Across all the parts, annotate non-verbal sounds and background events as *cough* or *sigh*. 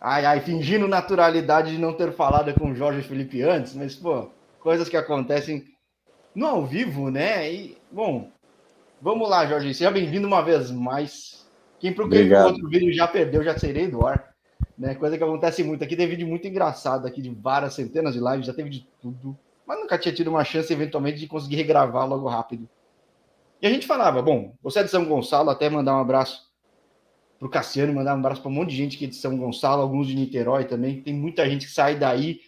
Ai, ai, fingindo naturalidade de não ter falado com o Jorge Felipe antes, mas, pô, coisas que acontecem no ao vivo, né? E, bom, vamos lá, Jorge. Seja bem-vindo uma vez mais. Quem procurou outro vídeo já perdeu, já serei do ar. Né? Coisa que acontece muito aqui. Tem vídeo muito engraçado aqui de várias centenas de lives, já teve de tudo. Mas nunca tinha tido uma chance, eventualmente, de conseguir regravar logo rápido. E a gente falava, bom, você é de São Gonçalo, até mandar um abraço para o Cassiano, mandar um abraço para um monte de gente é de São Gonçalo, alguns de Niterói também. Tem muita gente que sai daí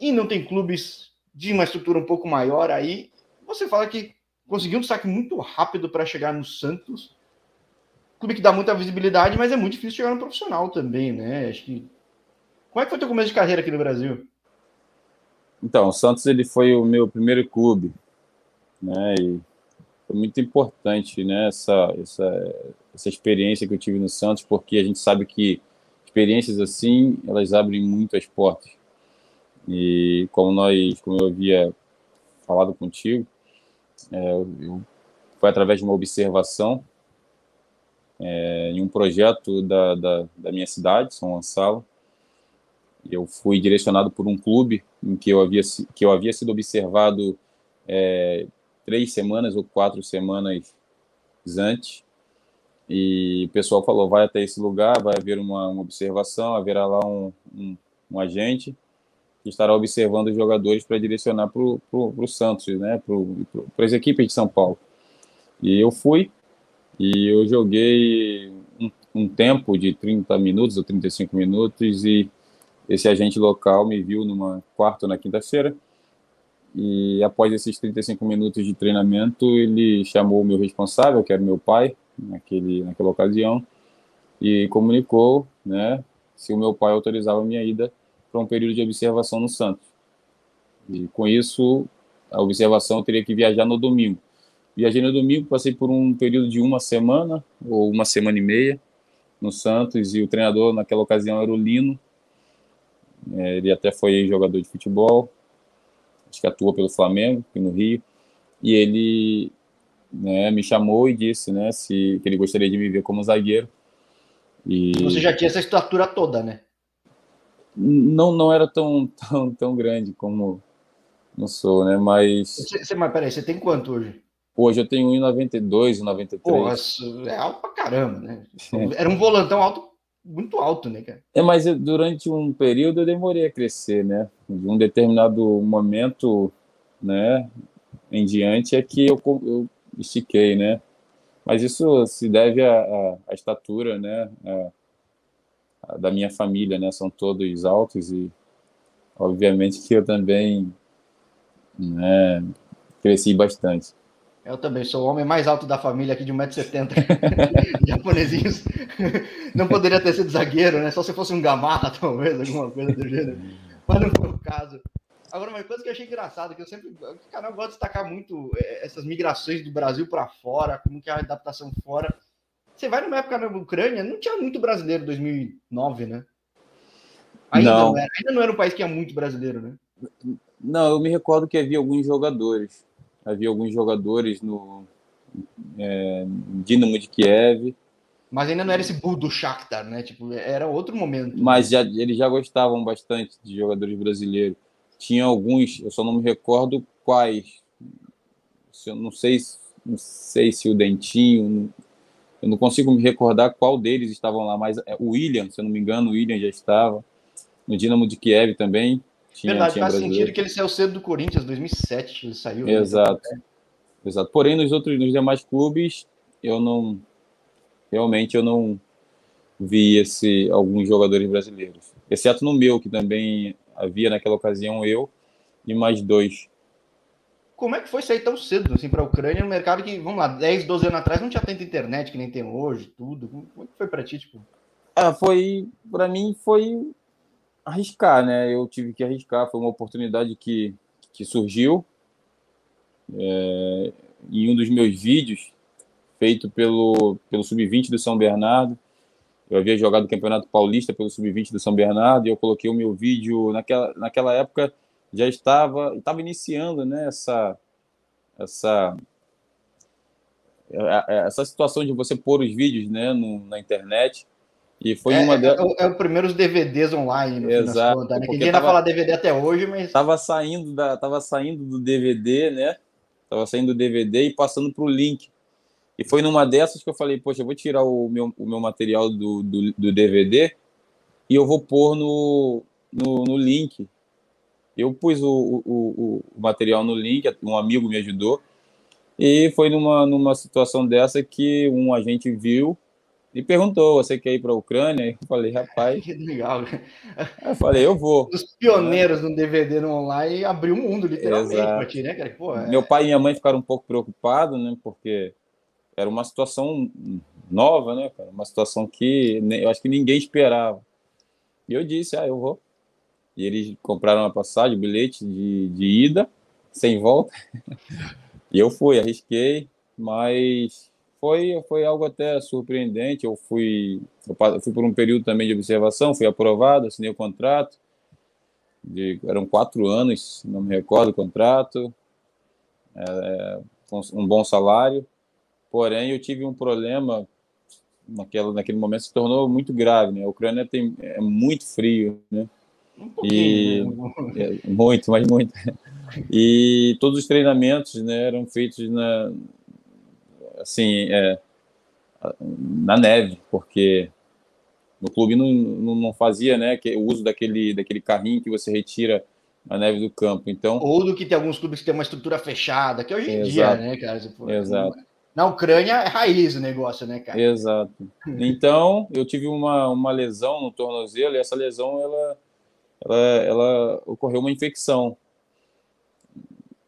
e não tem clubes de uma estrutura um pouco maior aí. Você fala que conseguiu um destaque muito rápido para chegar no Santos. Clube que dá muita visibilidade, mas é muito difícil chegar no profissional também, né? Acho que. Como é que foi teu começo de carreira aqui no Brasil? Então, o Santos ele foi o meu primeiro clube, né? E foi muito importante, né? Essa, essa, essa experiência que eu tive no Santos, porque a gente sabe que experiências assim elas abrem muito as portas. E como nós, como eu havia falado contigo, é, eu, foi através de uma observação é, em um projeto da, da, da minha cidade, São Gonçalo. Eu fui direcionado por um clube em que eu havia, que eu havia sido observado é, três semanas ou quatro semanas antes. E o pessoal falou: vai até esse lugar, vai haver uma, uma observação, haverá lá um, um, um, agente que estará observando os jogadores para direcionar para o Santos, né, para as equipes de São Paulo. E eu fui, e eu joguei um, um tempo de 30 minutos ou 35 minutos, e esse agente local me viu numa quarta ou na quinta-feira e após esses 35 minutos de treinamento, ele chamou o meu responsável, que era meu pai, naquele, naquela ocasião, e comunicou né, se o meu pai autorizava a minha ida para um período de observação no Santos. E com isso, a observação teria que viajar no domingo. Viajei no domingo, passei por um período de uma semana ou uma semana e meia no Santos, e o treinador naquela ocasião era o Lino. É, ele até foi jogador de futebol, acho que atua pelo Flamengo, aqui no Rio, e ele né, me chamou e disse né, se, que ele gostaria de me ver como zagueiro. E... Você já tinha essa estatura toda, né? Não, não era tão, tão, tão grande como não sou, né? Mas. Você, mas peraí, você tem quanto hoje? Hoje eu tenho 1,92, 1,93. Pô, é alto pra caramba, né? *laughs* Era um volantão alto muito alto, né, cara? É, mas durante um período eu demorei a crescer, né? De um determinado momento, né, em diante é que eu, eu estiquei, né? Mas isso se deve à, à estatura, né, a, a da minha família, né? São todos altos e, obviamente, que eu também, né, cresci bastante. Eu também sou o homem mais alto da família aqui de 1,70m. *laughs* Japonesinhos. Não poderia ter sido zagueiro, né? Só se fosse um gamarra, talvez, alguma coisa do gênero. Mas não foi o caso. Agora, uma coisa que eu achei engraçado, que eu sempre. O canal gosta de destacar muito é, essas migrações do Brasil para fora, como que é a adaptação fora. Você vai numa época na Ucrânia, não tinha muito brasileiro em 2009, né? Ainda não. não era, ainda não era um país que tinha muito brasileiro, né? Não, eu me recordo que havia alguns jogadores havia alguns jogadores no é, Dinamo de Kiev. Mas ainda não era esse bull do Shakhtar, né? Tipo, era outro momento. Mas já, eles já gostavam bastante de jogadores brasileiros. Tinha alguns, eu só não me recordo quais. Eu não sei, não sei se o Dentinho, eu não consigo me recordar qual deles estavam lá, mas é, o William, se eu não me engano, o William já estava. No Dinamo de Kiev também. Tinha, Verdade, tinha faz brasileiro. sentido que ele saiu cedo do Corinthians, 2007 ele saiu. Né? Exato. Né? Exato. Porém, nos outros, nos demais clubes, eu não, realmente eu não vi esse alguns jogadores brasileiros, exceto no meu que também havia naquela ocasião eu e mais dois. Como é que foi sair tão cedo assim para a Ucrânia, no mercado que, vamos lá, 10, 12 anos atrás não tinha tanta internet que nem tem hoje, tudo. Como é que foi para ti, tipo? Ah, foi para mim foi arriscar, né? Eu tive que arriscar, foi uma oportunidade que, que surgiu. É, em um dos meus vídeos, feito pelo, pelo Sub-20 do São Bernardo, eu havia jogado o Campeonato Paulista pelo Sub-20 do São Bernardo e eu coloquei o meu vídeo naquela, naquela época já estava estava iniciando né essa essa essa situação de você pôr os vídeos né no, na internet E foi é, uma é, é, é, o primeiro DVDs online, no Exato. Contas, né? Que tava, falar DVD até hoje, mas. Tava saindo, da, tava saindo do DVD, né? Tava saindo do DVD e passando para o link. E foi numa dessas que eu falei, poxa, eu vou tirar o meu, o meu material do, do, do DVD e eu vou pôr no, no, no link. Eu pus o, o, o, material no link, um amigo me ajudou, e foi numa, numa situação dessa que um agente viu e perguntou: Você quer ir para a Ucrânia? Eu falei: Rapaz. Que *laughs* legal. Eu falei: Eu vou. Os pioneiros no DVD no online abriu o mundo, literalmente, para ti, né, cara? Pô, é... Meu pai e minha mãe ficaram um pouco preocupados, né, porque era uma situação nova, né, cara? Uma situação que eu acho que ninguém esperava. E eu disse: Ah, eu vou. E eles compraram uma passagem, um bilhete de, de ida, sem volta. *laughs* e eu fui, arrisquei, mas foi, foi algo até surpreendente. Eu fui, eu fui por um período também de observação, fui aprovado, assinei o contrato. De, eram quatro anos, não me recordo o contrato, é, um bom salário. Porém, eu tive um problema naquela, naquele momento se tornou muito grave. Né? A Ucrânia tem, é muito frio, né? Um e né? *laughs* é, muito, mas muito. E todos os treinamentos né, eram feitos na assim é, na neve, porque no clube não, não, não, fazia né, que, o uso daquele, daquele carrinho que você retira a neve do campo. Então, Ou do que tem alguns clubes que tem uma estrutura fechada, que hoje em exato, dia, né, cara? Exato. Na Ucrânia é raiz o negócio, né, cara? Exato. Então, eu tive uma, uma lesão no tornozelo e essa lesão ela ela, ela ocorreu uma infecção.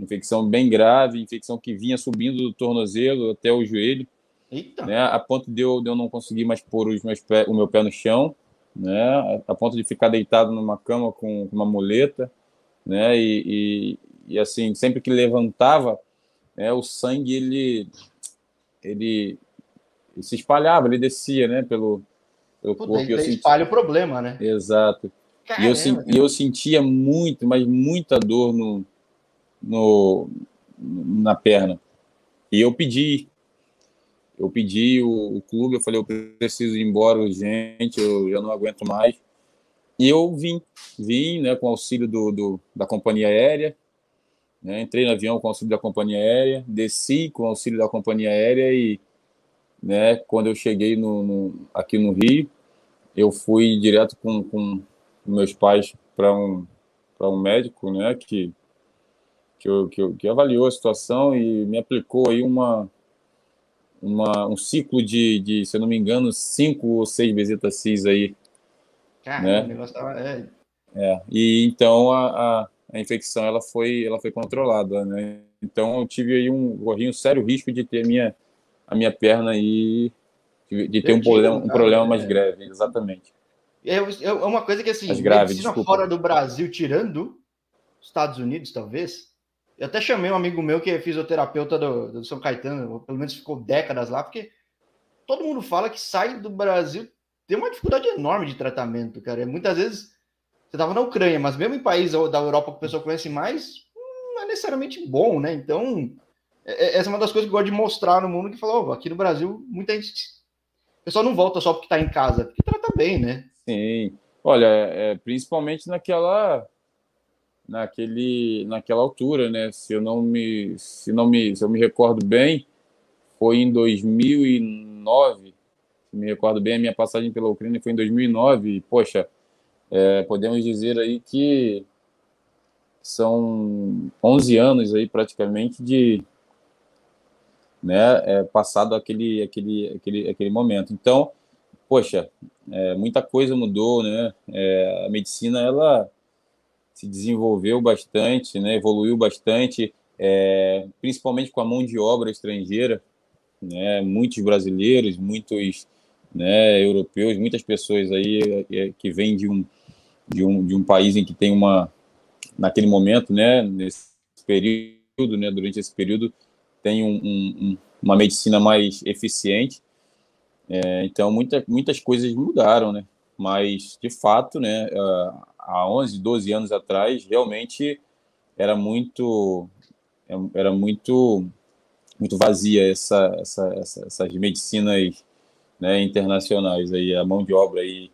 Infecção bem grave, infecção que vinha subindo do tornozelo até o joelho. Eita. Né, a ponto de eu, de eu não conseguir mais pôr os meus pé, o meu pé no chão, né, a ponto de ficar deitado numa cama com uma muleta, né, e, e, e assim, sempre que levantava, né, o sangue, ele, ele, ele se espalhava, ele descia, né, pelo, pelo corpo. Ele espalha o problema, né? Exato. E eu, eu sentia muito, mas muita dor no, no, na perna. E eu pedi, eu pedi o, o, clube, eu falei, eu preciso ir embora urgente, eu não aguento mais. E eu vim, vim né, com auxílio do, do, da companhia aérea, né, entrei no avião com auxílio da companhia aérea, desci com auxílio da companhia aérea e né, quando eu cheguei no, no aqui no Rio, eu fui direto com, com meus pais para um um médico, né, que que, eu, que, eu, que avaliou a situação e me aplicou aí uma, uma um ciclo de, de, se eu não me engano, cinco ou seis visitas CIS aí. Caramba, né? o negócio tava... É. é. E então a, a, a, infecção ela foi, ela foi controlada, né? Então eu tive aí um, corri um sério risco de ter a minha, a minha perna aí, de, ter um problema, um problema mais grave, exatamente. É, é uma coisa que, assim, As graves, medicina fora do Brasil, tirando Estados Unidos, talvez. Eu até chamei um amigo meu que é fisioterapeuta do, do São Caetano, pelo menos ficou décadas lá, porque todo mundo fala que sai do Brasil tem uma dificuldade enorme de tratamento, cara. Muitas vezes você estava na Ucrânia, mas mesmo em países da Europa que o pessoal conhece mais, não é necessariamente bom, né? Então, é, é, essa é uma das coisas que eu gosto de mostrar no mundo, que falou, aqui no Brasil, muita gente. O pessoal não volta só porque está em casa, porque trata bem, né? Sim. Olha, é, principalmente naquela naquele naquela altura, né? Se eu não me se não me se eu me recordo bem, foi em 2009. Se me recordo bem, a minha passagem pela Ucrânia foi em 2009 e poxa, é, podemos dizer aí que são 11 anos aí praticamente de né, é, passado aquele aquele aquele aquele momento. Então, poxa, é, muita coisa mudou, né? É, a medicina ela se desenvolveu bastante, né? Evoluiu bastante, é, principalmente com a mão de obra estrangeira, né? Muitos brasileiros, muitos né, europeus, muitas pessoas aí é, que vêm de um de um de um país em que tem uma naquele momento, né? Nesse período, né? Durante esse período tem um, um, uma medicina mais eficiente é, então, muita, muitas coisas mudaram, né? Mas, de fato, né, há 11, 12 anos atrás, realmente era muito era muito muito vazia essa, essa, essa essas medicinas né, internacionais, aí, a mão de obra aí,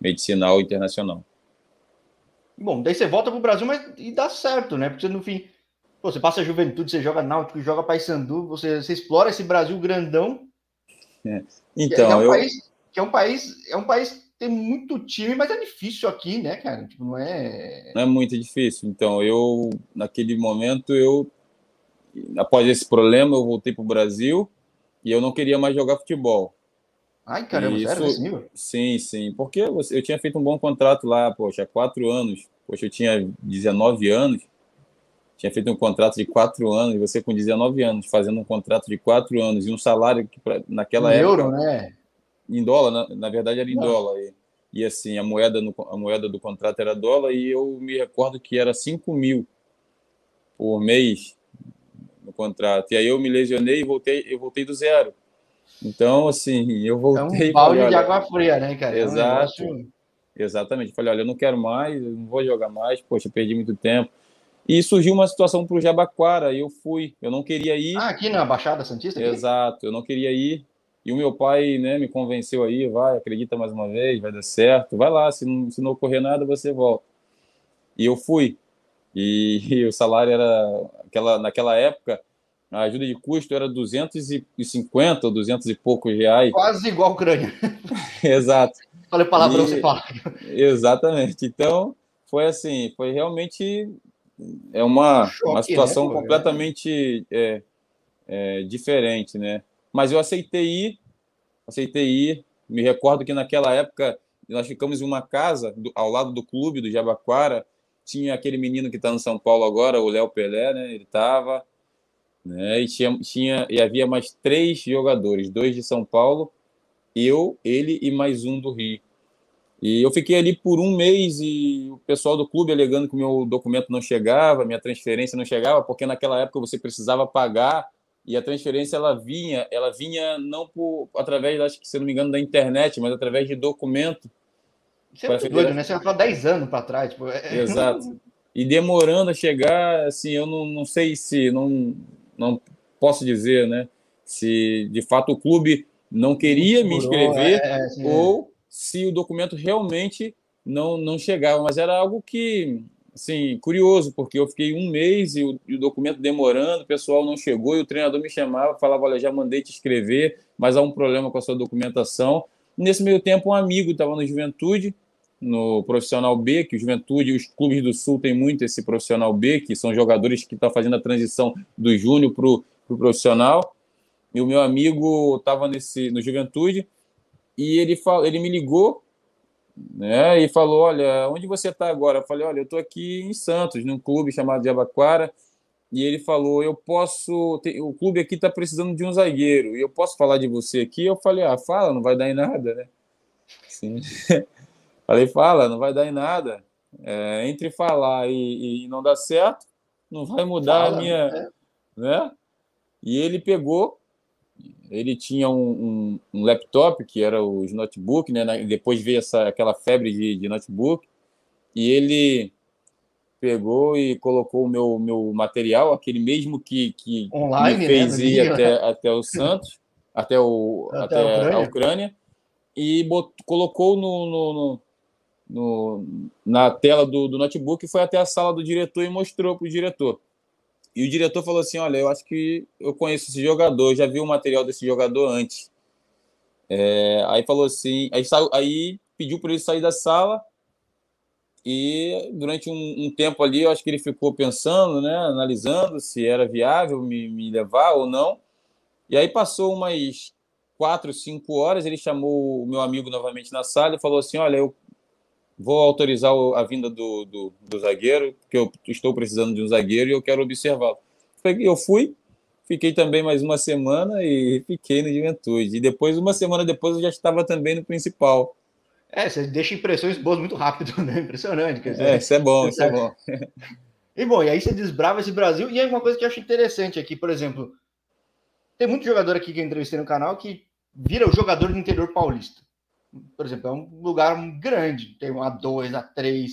medicinal internacional. Bom, daí você volta para o Brasil, mas e dá certo, né? Porque no fim, pô, você passa a juventude, você joga náutico, joga Paysandu, você, você explora esse Brasil grandão. É. Então, que é, um eu... país, que é um país, é um país tem muito time, mas é difícil aqui, né, cara? Tipo, não é. Não é muito difícil. Então, eu, naquele momento, eu, após esse problema, eu voltei para o Brasil e eu não queria mais jogar futebol. Ai, caramba, isso, sério nível? Sim, sim. Porque eu tinha feito um bom contrato lá, poxa, há quatro anos. Poxa, eu tinha 19 anos. Tinha feito um contrato de quatro anos, e você com 19 anos, fazendo um contrato de quatro anos e um salário que pra, naquela em época. euro, né? em dólar, na, na verdade era em Não. dólar. E, e, assim, a moeda, no, a moeda do contrato era dólar e eu me recordo que era 5 mil por mês no contrato. E aí eu me lesionei e voltei, eu voltei do zero. Então, assim, eu voltei. É um balde de água fria, né, cara? Exato. É um negócio... Exatamente. Falei, olha, eu não quero mais, eu não vou jogar mais, poxa, perdi muito tempo. E surgiu uma situação para o Jabaquara, e eu fui. Eu não queria ir. Ah, aqui na Baixada Santista? Aqui? Exato, eu não queria ir. E o meu pai né, me convenceu aí, vai, acredita mais uma vez, vai dar certo, vai lá, se não, se não ocorrer nada, você volta. E eu fui. E, *laughs* e o salário era, aquela, naquela época, a ajuda de custo era 250 ou 200 e poucos reais. Quase igual a Ucrânia. *laughs* Exato. Falei palavrão, e, você fala. Exatamente. Então, foi assim, foi realmente é uma, Choque, uma situação né, completamente é, é, diferente, né? Mas eu aceitei ir, aceitei ir. Me recordo que naquela época nós ficamos em uma casa do, ao lado do clube do Jabaquara. Tinha aquele menino que está no São Paulo agora, o Léo Pelé, né? Ele estava. Né? E, tinha, tinha, e havia mais três jogadores, dois de São Paulo, eu, ele e mais um do Rio. E eu fiquei ali por um mês e o pessoal do clube alegando que o meu documento não chegava, minha transferência não chegava, porque naquela época você precisava pagar e a transferência ela vinha, ela vinha não por através, acho que se não me engano, da internet, mas através de documento. Isso é doido, né? Você vai falar 10 anos para trás. Tipo, é... Exato. E demorando a chegar, assim, eu não, não sei se, não, não posso dizer, né? Se de fato o clube não queria me inscrever é, é, ou se o documento realmente não, não chegava, mas era algo que assim, curioso, porque eu fiquei um mês e o, e o, documento demorando, o pessoal não chegou e o treinador me chamava, falava: Olha, já mandei te escrever, mas há um problema com a sua documentação. Nesse meio tempo, um amigo estava no Juventude, no Profissional B, que o Juventude, os clubes do Sul têm muito esse Profissional B, que são jogadores que estão fazendo a transição do Júnior para o pro profissional. E o meu amigo estava no Juventude e ele, fal, ele me ligou né? E falou: Olha, onde você está agora? Eu falei: Olha, eu estou aqui em Santos, num clube chamado de Abaquara. E ele falou: Eu posso. O clube aqui está precisando de um zagueiro. E eu posso falar de você aqui? Eu falei: Ah, fala, não vai dar em nada, né? Sim. *laughs* falei: Fala, não vai dar em nada. É, entre falar e, e, não dar certo, não vai mudar fala, a minha. É. Né? E ele pegou ele tinha um, um, um, laptop, que era os notebook, né? depois veio essa, aquela febre de, de notebook, e ele pegou e colocou o meu, meu material, aquele mesmo que, que Online, me fez né? ir até, até o Santos, *laughs* até, o, até, até a, Ucrânia. a, Ucrânia. e botou, colocou no, no, no, no, na tela do, do notebook, foi até a sala do diretor e mostrou para o diretor. E o diretor falou assim: Olha, eu acho que eu conheço esse jogador, já vi o material desse jogador antes. É, aí falou assim, aí, aí pediu para ele sair da sala e durante um, um, tempo ali, eu acho que ele ficou pensando, né, analisando se era viável me, me levar ou não. E aí passou umas quatro, cinco horas, ele chamou o meu amigo novamente na sala e falou assim: Olha, eu vou autorizar a vinda do, do, do zagueiro, porque eu estou precisando de um zagueiro e eu quero observá-lo. Eu fui, fiquei também mais uma semana e fiquei no Juventude. E depois, uma semana depois, eu já estava também no principal. É, você deixa impressões boas muito rápido, né? Impressionante. Quer dizer, é, isso é bom, isso é bom. E bom, e aí você desbrava esse Brasil. E é uma coisa que eu acho interessante aqui, por exemplo, tem muito jogador aqui que eu entrevistei no canal que vira o jogador do interior paulista por exemplo, é um lugar grande, tem um A2, A3,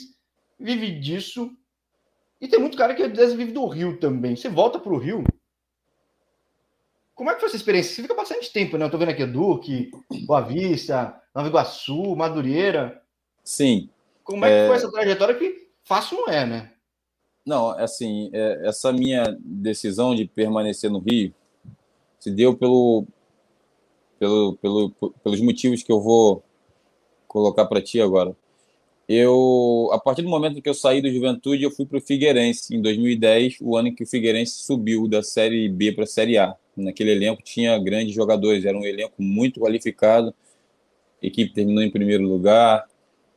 vive disso. E tem muito cara que às vezes vive do Rio também. Você volta para o Rio, como é que foi essa experiência? Você fica bastante tempo, né? Eu tô vendo aqui Duque, Boa Vista, Nova Iguaçu, Madureira. Sim. Como é, é... que foi essa trajetória que fácil não é, né? Não, assim, é, essa minha decisão de permanecer no Rio se deu pelo, pelo, pelo, pelos motivos que eu vou colocar para ti agora. Eu, a partir do momento que eu saí do Juventude, eu fui para o Figueirense em 2010, o ano em que o Figueirense subiu da Série B para a Série A. Naquele elenco tinha grandes jogadores, era um elenco muito qualificado. A equipe terminou em primeiro lugar.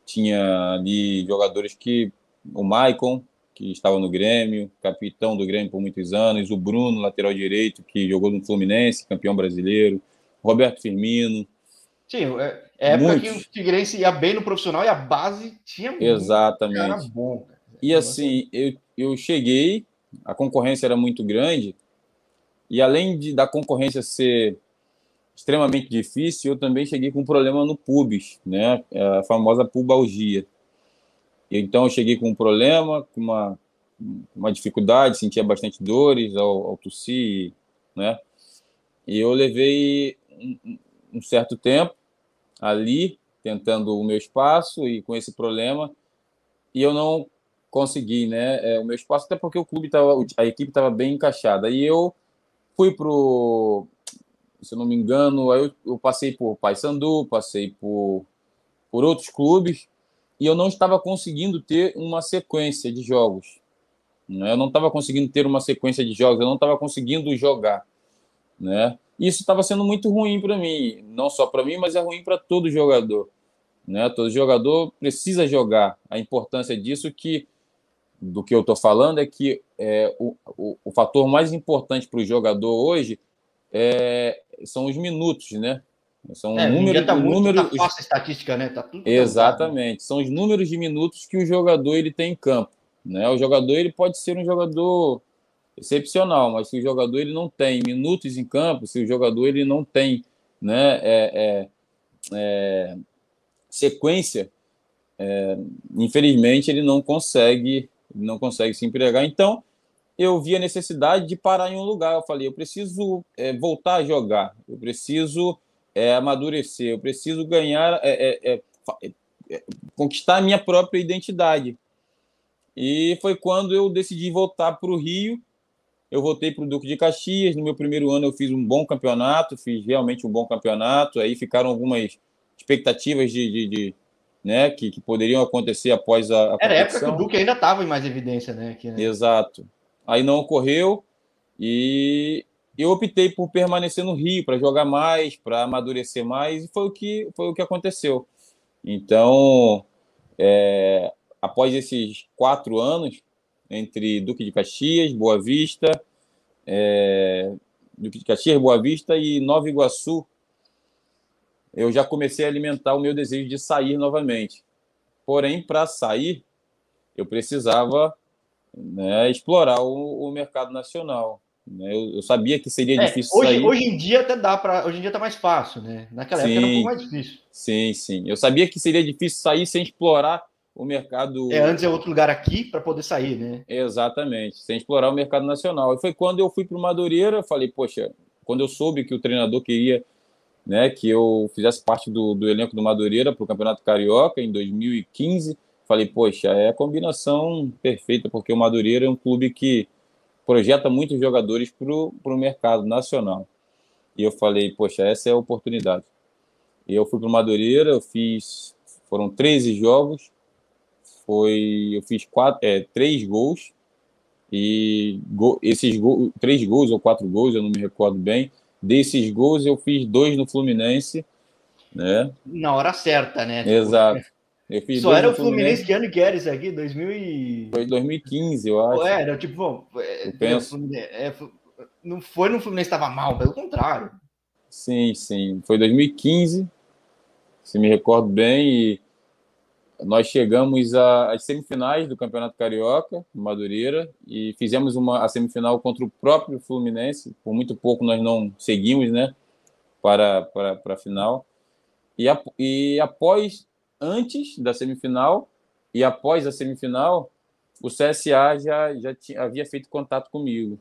Tinha ali jogadores que o Maicon, que estava no Grêmio, capitão do Grêmio por muitos anos, o Bruno, lateral direito, que jogou no Fluminense, campeão brasileiro, Roberto Firmino. Sim, é, é época Muitos. que o Figueirense ia bem no profissional e a base tinha Exatamente. Cara bom. Cara. E assim, eu, eu cheguei, a concorrência era muito grande, e além de, da concorrência ser extremamente difícil, eu também cheguei com um problema no pubis, né? A famosa pubalgia. Então eu cheguei com um problema, com uma, uma dificuldade, sentia bastante dores ao, ao tossir, né? E eu levei um, um certo tempo ali tentando o meu espaço e com esse problema e eu não consegui, né? É, o meu espaço até porque o clube tava, a equipe estava bem encaixada. E eu fui pro, se eu não me engano, eu, eu passei por Paysandu, passei por por outros clubes e eu não estava conseguindo ter uma sequência de jogos. Né? Eu não estava conseguindo ter uma sequência de jogos, eu não estava conseguindo jogar. Né? Isso estava sendo muito ruim para mim, não só para mim, mas é ruim para todo jogador. Né? Todo jogador precisa jogar. A importância disso que do que eu estou falando é que é, o, o, o fator mais importante para o jogador hoje é, são os minutos, né? São é, números, tá muito, números, tá fácil estatística, né? Tá tudo Exatamente. São os números de minutos que o jogador ele tem em campo, né? O jogador ele pode ser um jogador excepcional, mas se o jogador ele não tem minutos em campo, se o jogador ele não tem, né, é, é, é, sequência, é, infelizmente ele não consegue, não consegue se empregar. Então eu vi a necessidade de parar em um lugar. Eu falei, eu preciso é, voltar a jogar, eu preciso é, amadurecer, eu preciso ganhar, conquistar a minha própria identidade. E foi quando eu decidi voltar para o Rio. Eu voltei para o Duque de Caxias. No meu primeiro ano, eu fiz um bom campeonato, fiz realmente um bom campeonato. Aí ficaram algumas expectativas de, de, de né, que, que, poderiam acontecer após a, a Era época que o Duque ainda estava em mais evidência, né? Aqui, né? Exato. Aí não ocorreu e eu optei por permanecer no Rio para jogar mais, para amadurecer mais, e foi o que, foi o que aconteceu. Então, é, após esses quatro anos, entre Duque de Caxias, Boa Vista, é, Duque de Caxias, Boa Vista e Nova Iguaçu, eu já comecei a alimentar o meu desejo de sair novamente. Porém, para sair, eu precisava né, explorar o, o mercado nacional. Né? Eu, eu, sabia que seria é, difícil hoje, sair. Hoje em dia até dá para. Hoje em dia tá mais fácil, né? Naquela sim, época era um pouco mais difícil. Sim, sim. Eu sabia que seria difícil sair sem explorar o mercado. É, antes é outro lugar aqui para poder sair, né? Exatamente, sem explorar o mercado nacional. E foi quando eu fui para o Madureira, falei, poxa, quando eu soube que o treinador queria né, que eu fizesse parte do, do elenco do Madureira para o Campeonato Carioca em 2015, falei, poxa, é a combinação perfeita, porque o Madureira é um clube que projeta muitos jogadores para o mercado nacional. E eu falei, poxa, essa é a oportunidade. E eu fui para o Madureira, eu fiz, foram 13 jogos, foi, eu fiz quatro, é, três gols, e go, esses gols, três gols ou quatro gols, eu não me recordo bem. Desses gols eu fiz dois no Fluminense, né? Na hora certa, né? Exato. Eu fiz Só era o Fluminense, que ano que era isso aqui? 2000 e... Foi 2015, eu acho. É, era tipo, bom, é, eu penso. É, não foi no Fluminense que estava mal, pelo contrário. Sim, sim. Foi 2015, se me recordo bem, e nós chegamos às semifinais do Campeonato Carioca, Madureira, e fizemos uma, a semifinal contra o próprio Fluminense. Por muito pouco nós não seguimos, né, para, para, para a final. E, a, e após antes da semifinal e após a semifinal, o CSA já, já tinha, havia feito contato comigo.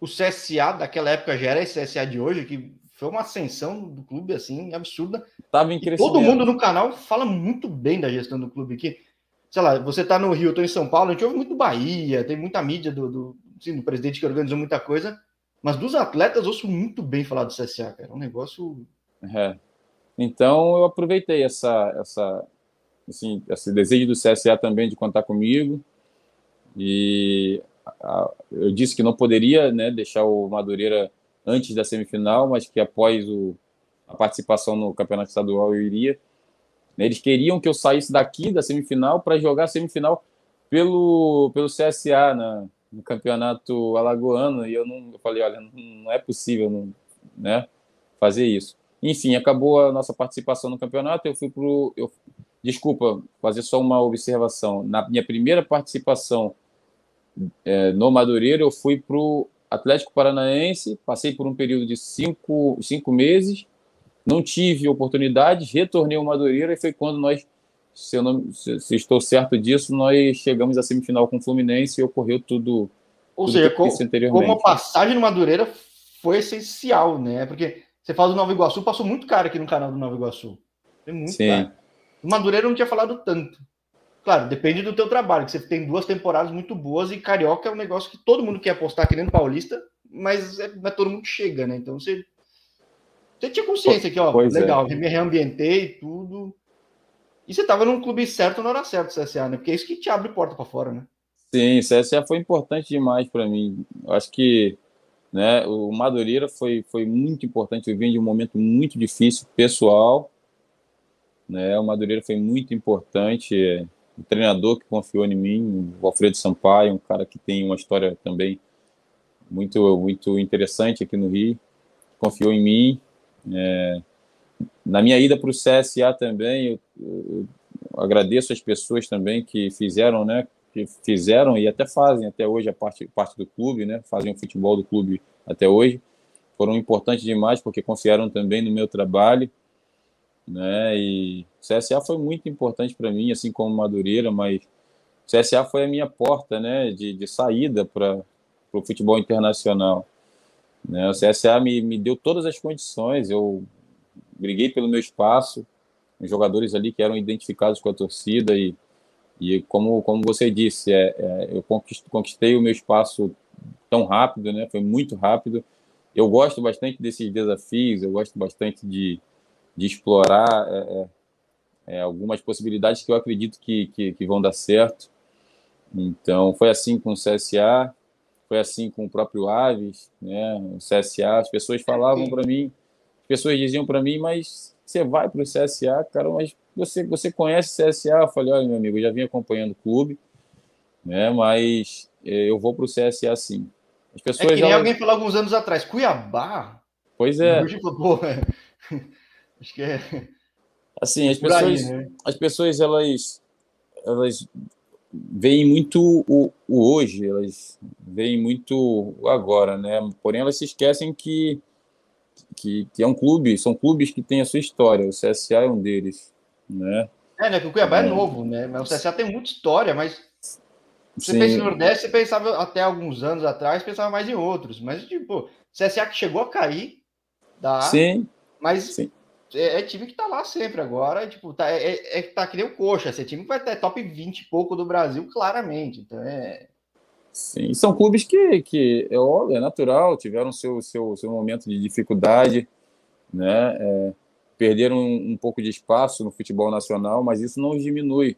o CSA daquela época já era esse CSA de hoje, que foi uma ascensão do clube assim absurda. Tava em crescimento. todo mundo no canal fala muito bem da gestão do clube aqui. Sei lá, você tá no Rio, eu tô em São Paulo, a gente ouve muito Bahia, tem muita mídia do, do, sim, do presidente que organizou muita coisa, mas dos atletas eu ouço muito bem falar do CSA, cara. É um negócio. É. Então eu aproveitei essa, essa, assim, esse desejo do CSA também de contar comigo. E a, eu disse que não poderia né, deixar o Madureira antes da semifinal, mas que após o, a participação no campeonato estadual eu iria. Eles queriam que eu saísse daqui da semifinal para jogar a semifinal pelo, pelo CSA na, no campeonato alagoano e eu não eu falei, olha, não é possível não, né, fazer isso. Enfim, acabou a nossa participação no campeonato, eu fui pro eu desculpa, fazer só uma observação. Na minha primeira participação é, no Madureira, eu fui para o Atlético Paranaense, passei por um período de cinco, cinco meses, não tive oportunidade, retornei ao Madureira e foi quando nós se, eu não, se, se estou certo disso, nós chegamos à semifinal com o Fluminense e ocorreu tudo. Ou tudo seja, como, como a passagem no Madureira foi essencial, né? Porque você fala do Nova Iguaçu, passou muito caro aqui no canal do Nova Iguaçu. Tem muito Sim. caro. No Madureira não tinha falado tanto. Claro, depende do teu trabalho, que você tem duas temporadas muito boas e Carioca é um negócio que todo mundo quer apostar aqui no Paulista, mas é, mas todo mundo chega, né? Então você, você tinha consciência que, ó, pois é. legal, é. me reambientei tudo. E você estava num clube certo na hora certa, CSA, né? Porque é isso que te abre porta para fora, né? Sim, CSA foi importante demais para mim. Eu acho que né, o Madureira foi, foi muito importante. Eu vim de um momento muito difícil, pessoal. Né? O Madureira foi muito importante. O treinador que confiou em mim, o Alfredo Sampaio, um cara que tem uma história também muito, muito interessante aqui no Rio, confiou em mim. É, na minha ida para o CSA também, eu, eu, agradeço as pessoas também que fizeram, né, que fizeram e até fazem até hoje a parte, parte do clube, né, fazem o futebol do clube até hoje. Foram importantes demais porque confiaram também no meu trabalho, né, e CSA foi muito importante para mim, assim como Madureira, mas CSA foi a minha porta, né, de, de saída para o futebol internacional. Né, o CSA me, me deu todas as condições, eu briguei pelo meu espaço, os jogadores ali que eram identificados com a torcida e, e como, como você disse, é, é, eu conquistei o meu espaço tão rápido, né? Foi muito rápido. Eu gosto bastante desses desafios, eu gosto bastante de, de explorar é, é, é algumas possibilidades que eu acredito que, que, que, vão dar certo. Então, foi assim com o CSA, foi assim com o próprio Aves, né? O CSA, as pessoas falavam para mim, pessoas diziam para mim, mas você vai para o CSA, cara, mas você, você conhece o CSA? Eu falei, olha, meu amigo, eu já vim acompanhando o clube, né, mas eh, eu vou para o CSA sim. As pessoas, é que nem elas... alguém falou alguns anos atrás, Cuiabá? Pois é. Acho que é... *laughs* Assim, as pessoas, aí, né? as pessoas elas, elas veem muito o, o hoje, elas veem muito o agora, né? Porém, elas se esquecem que que, que é um clube, são clubes que têm a sua história, o CSA é um deles, né? É, né? Que o Cuiabá é, é novo, né? Mas o CSA tem muita história, mas você Sim. pensa no Nordeste, você pensava até alguns anos atrás, pensava mais em outros. Mas, tipo, CSA que chegou a cair da Sim. mas Sim. É, é, time que tá lá sempre agora. Tipo, tá, é, é, é tá que nem o Coxa. Esse time vai ter top 20 e pouco do Brasil, claramente. Então é. Sim, são clubes que, que é óbvio, é natural, tiveram seu, seu, seu momento de dificuldade, né? É, perderam um, um, pouco de espaço no futebol nacional, mas isso não diminui.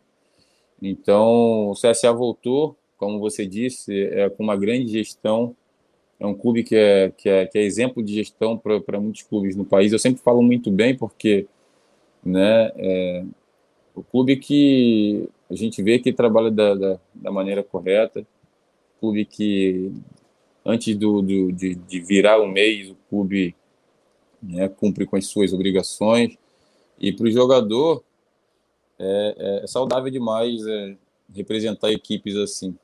Então, o CSA voltou, como você disse, é, com uma grande gestão. É um clube que é, que é, que é exemplo de gestão para muitos clubes no país. Eu sempre falo muito bem, porque né, é, o clube que a gente vê que trabalha da, da, da maneira correta, clube que, antes do, do de, de, virar o mês, o clube né, cumpre com as suas obrigações. E para o jogador, é, é, saudável demais é, representar equipes assim.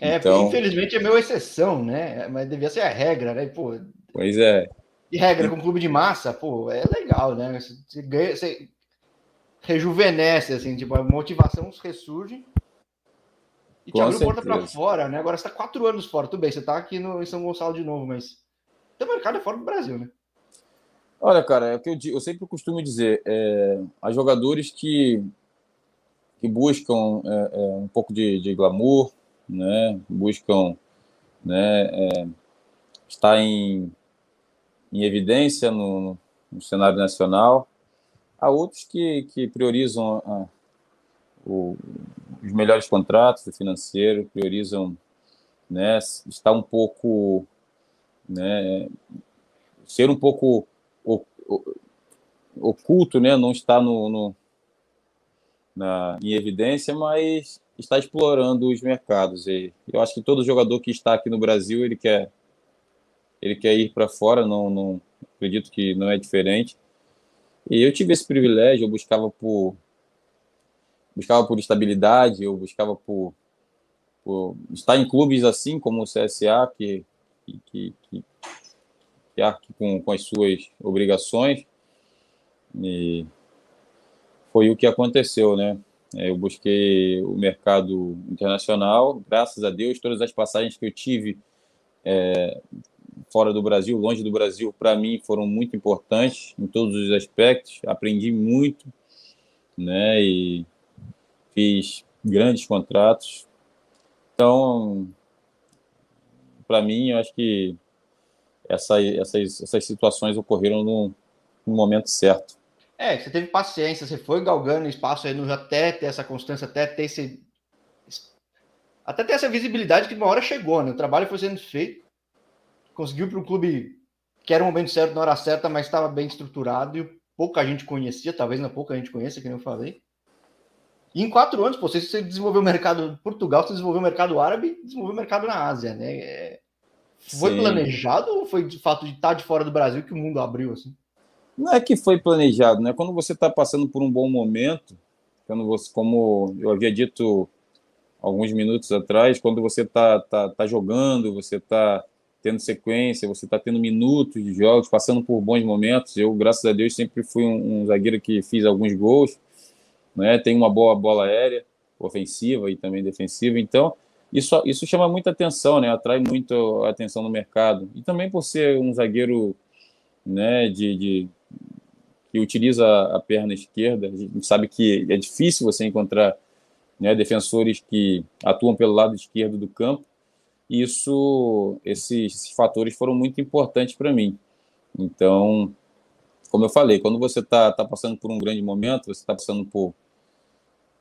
É, então, infelizmente é meio exceção, né? Mas devia ser a regra, né? Pô, pois é. E regra com clube de massa, pô, é legal, né? Você ganha, você rejuvenesce, assim, tipo, a motivação ressurge E te abriu porta para fora, né? Agora você está quatro anos fora. Tudo bem, você está aqui no, em São Gonçalo de novo, mas o mercado é fora do Brasil, né? Olha, cara, é o que eu, eu sempre costumo dizer. É, há jogadores que, que buscam é, é, um pouco de, de, glamour, né? Buscam né, é, estar em, em evidência no, no, cenário nacional. Há outros que, que priorizam a, o, os melhores contratos do financeiro, priorizam né, estar um pouco, né, ser um pouco oculto, né, não está no, no na, em evidência, mas está explorando os mercados. E eu acho que todo jogador que está aqui no Brasil ele quer ele quer ir para fora, não, não acredito que não é diferente. E eu tive esse privilégio, eu buscava por buscava por estabilidade, eu buscava por, por estar em clubes assim como o CSA, que, que, que, que, que com, com as suas obrigações. E foi o que aconteceu, né? Eu busquei o mercado internacional, graças a Deus, todas as passagens que eu tive é, fora do Brasil, longe do Brasil, para mim foram muito importantes em todos os aspectos. Aprendi muito, né? E fiz grandes contratos. Então, para mim, eu acho que essa, essas, essas situações ocorreram no, no, momento certo. É, você teve paciência, você foi galgando espaço aí no, até ter essa constância, até ter esse. Até ter essa visibilidade que uma hora chegou, né? O trabalho foi sendo feito, conseguiu para o clube que era o momento certo, na hora certa, mas estava bem estruturado e pouca gente conhecia, talvez não pouca gente conheça, que eu falei. E em quatro anos, pô, você, desenvolveu o mercado Portugal, você desenvolveu o mercado árabe, desenvolveu o mercado na Ásia, né? É... Foi Sim. planejado ou foi de fato de estar de fora do Brasil que o mundo abriu assim? Não é que foi planejado, né? Quando você está passando por um bom momento, quando você, como eu havia dito alguns minutos atrás, quando você está tá, tá jogando, você está tendo sequência, você está tendo minutos de jogos, passando por bons momentos. Eu, graças a Deus, sempre fui um, um zagueiro que fiz alguns gols né? Tem uma boa bola aérea, ofensiva e também defensiva. Então, isso, isso chama muita atenção, né? Atrai muito a atenção no mercado. E também por ser um zagueiro, né, de, de utiliza a perna esquerda, a gente sabe que é difícil você encontrar né, defensores que atuam pelo lado esquerdo do campo. Isso, esses, esses fatores foram muito importantes para mim. Então, como eu falei, quando você está tá passando por um grande momento, você está passando por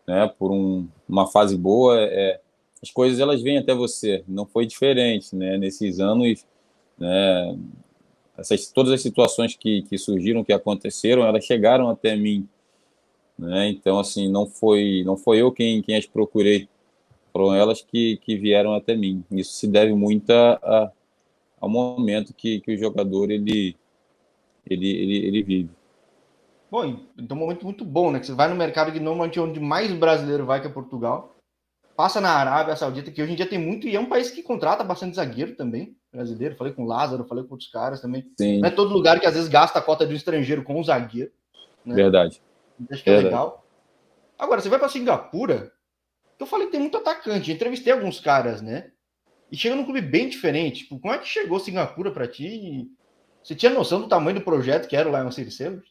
né, por um, uma fase boa, é, as coisas elas vêm até você. Não foi diferente, né? Nesses anos, né, essas, todas as situações que, que surgiram, que aconteceram, elas chegaram até mim, né? Então, assim, não foi não foi eu quem, quem as procurei, foram elas que, que vieram até mim. Isso se deve muito a, ao momento que, que o jogador ele, ele, ele, ele vive. Bom, então um momento muito bom, né? Que você vai no mercado que normalmente onde mais brasileiro vai, que é Portugal. Passa na Arábia Saudita, que hoje em dia tem muito, e é um país que contrata bastante zagueiro também, brasileiro. Falei com o Lázaro, falei com outros caras também. Sim. Não é todo lugar que às vezes gasta a cota do estrangeiro com o zagueiro. Né? Verdade. Acho que é Verdade. legal. Agora, você vai para Singapura, eu falei que tem muito atacante. Eu entrevistei alguns caras, né? E chega num clube bem diferente. Tipo, como é que chegou Singapura para ti? Você tinha noção do tamanho do projeto que era o Lion City Sailors?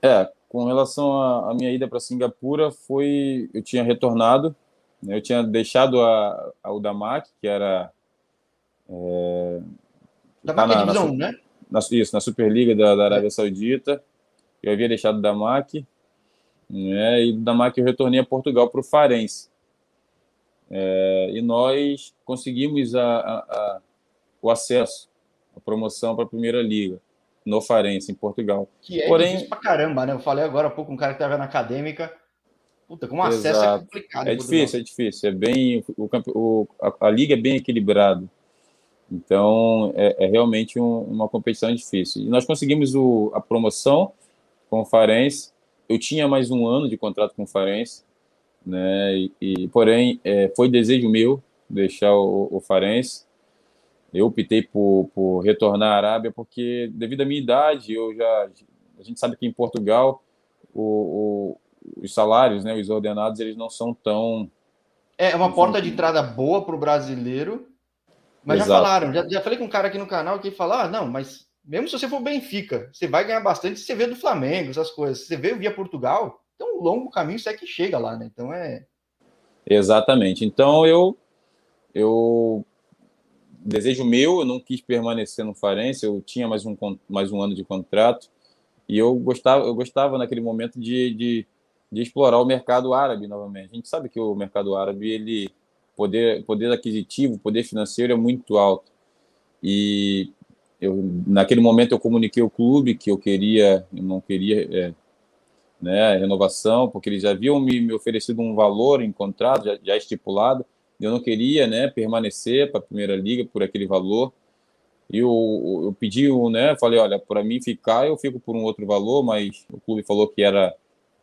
É, com relação à minha ida para Singapura, foi eu tinha retornado, né, eu tinha deixado a, a Udamac, que era é, da na, divisão, na, né? Na, isso, na Superliga da, da Arábia é. Saudita. Eu havia deixado o Damac, né, e do Damac eu retornei a Portugal para o Farense. É, e nós conseguimos a, a, a, o acesso, a promoção para a Primeira Liga no Farense, em Portugal. Que é Porém, difícil pra caramba, né? Eu falei agora há pouco um cara que estava na acadêmica. Puta, como acesso é Exato. é complicado. É difícil, é difícil. É bem, o, o a, a, liga é bem equilibrada. Então, é, é realmente um, uma competição difícil. E nós conseguimos o, a promoção com o Farense. Eu tinha mais um ano de contrato com o Farense, né? E, e porém, é, foi desejo meu deixar o, o Farense eu optei por, por retornar à Arábia porque, devido à minha idade, eu já a gente sabe que em Portugal o, o, os salários, né, os ordenados, eles não são tão É uma porta de entrada boa para o brasileiro. Mas Exato. já falaram, já, já falei com um cara aqui no canal que fala: ah, não, mas mesmo se você for Benfica, você vai ganhar bastante se você vê do Flamengo, essas coisas. Se você vê via Portugal, então um longo caminho isso é que chega lá, né? Então é. Exatamente. Então eu eu desejo meu, eu não quis permanecer no Farense, eu tinha mais um, mais um ano de contrato e eu gostava, eu gostava naquele momento de, de, de explorar o mercado árabe novamente. A gente sabe que o mercado árabe, ele poder, poder aquisitivo, poder financeiro é muito alto. E eu, naquele momento eu comuniquei ao clube que eu queria, eu não queria é, né, renovação, porque eles já haviam me, me oferecido um valor em contrato já, já estipulado, eu não queria né, permanecer para a primeira liga por aquele valor. E eu, eu pedi, né, falei, olha, para mim ficar, eu fico por um outro valor, mas o clube falou que era,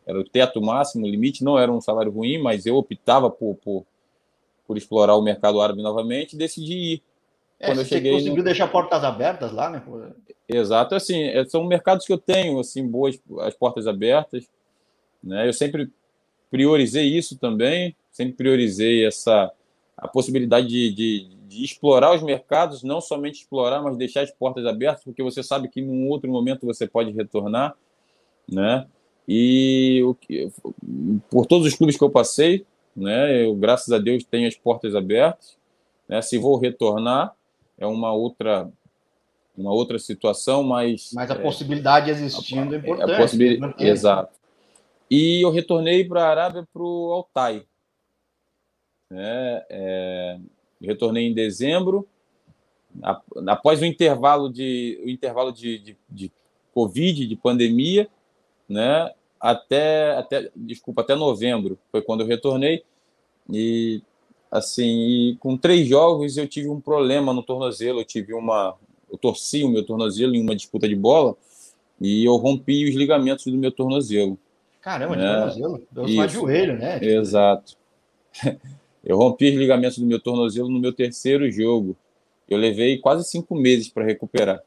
era o teto máximo, o limite, não era um salário ruim, mas eu optava por, por, por explorar o mercado árabe novamente decidi ir. É, Quando eu cheguei, conseguiu no... deixar portas abertas lá, né? Exato, assim, é, são mercados que eu tenho, assim, boas, as portas abertas, né? Eu sempre priorizei isso também, sempre priorizei essa a possibilidade de, de, de, explorar os mercados, não somente explorar, mas deixar as portas abertas, porque você sabe que num outro momento você pode retornar, né? E o que, por todos os clubes que eu passei, né? Eu, graças a Deus, tenho as portas abertas. Né? Se vou retornar, é uma outra uma outra situação, mas mas a é, possibilidade existindo é importante. A possibilidade, exato. E eu retornei para a Arábia para o Altai, né? É, retornei em dezembro, após o intervalo de, o intervalo de, de, de Covid, de pandemia, né? até, até, desculpa, até novembro foi quando eu retornei. E assim, e com três jogos eu tive um problema no tornozelo, eu tive uma, eu torci o meu tornozelo em uma disputa de bola e eu rompi os ligamentos do meu tornozelo. Caramba, né? de tornozelo, deu de joelho, né? Tipo... Exato. *laughs* Eu rompi os ligamentos do meu tornozelo no meu terceiro jogo. Eu levei quase cinco meses para recuperar.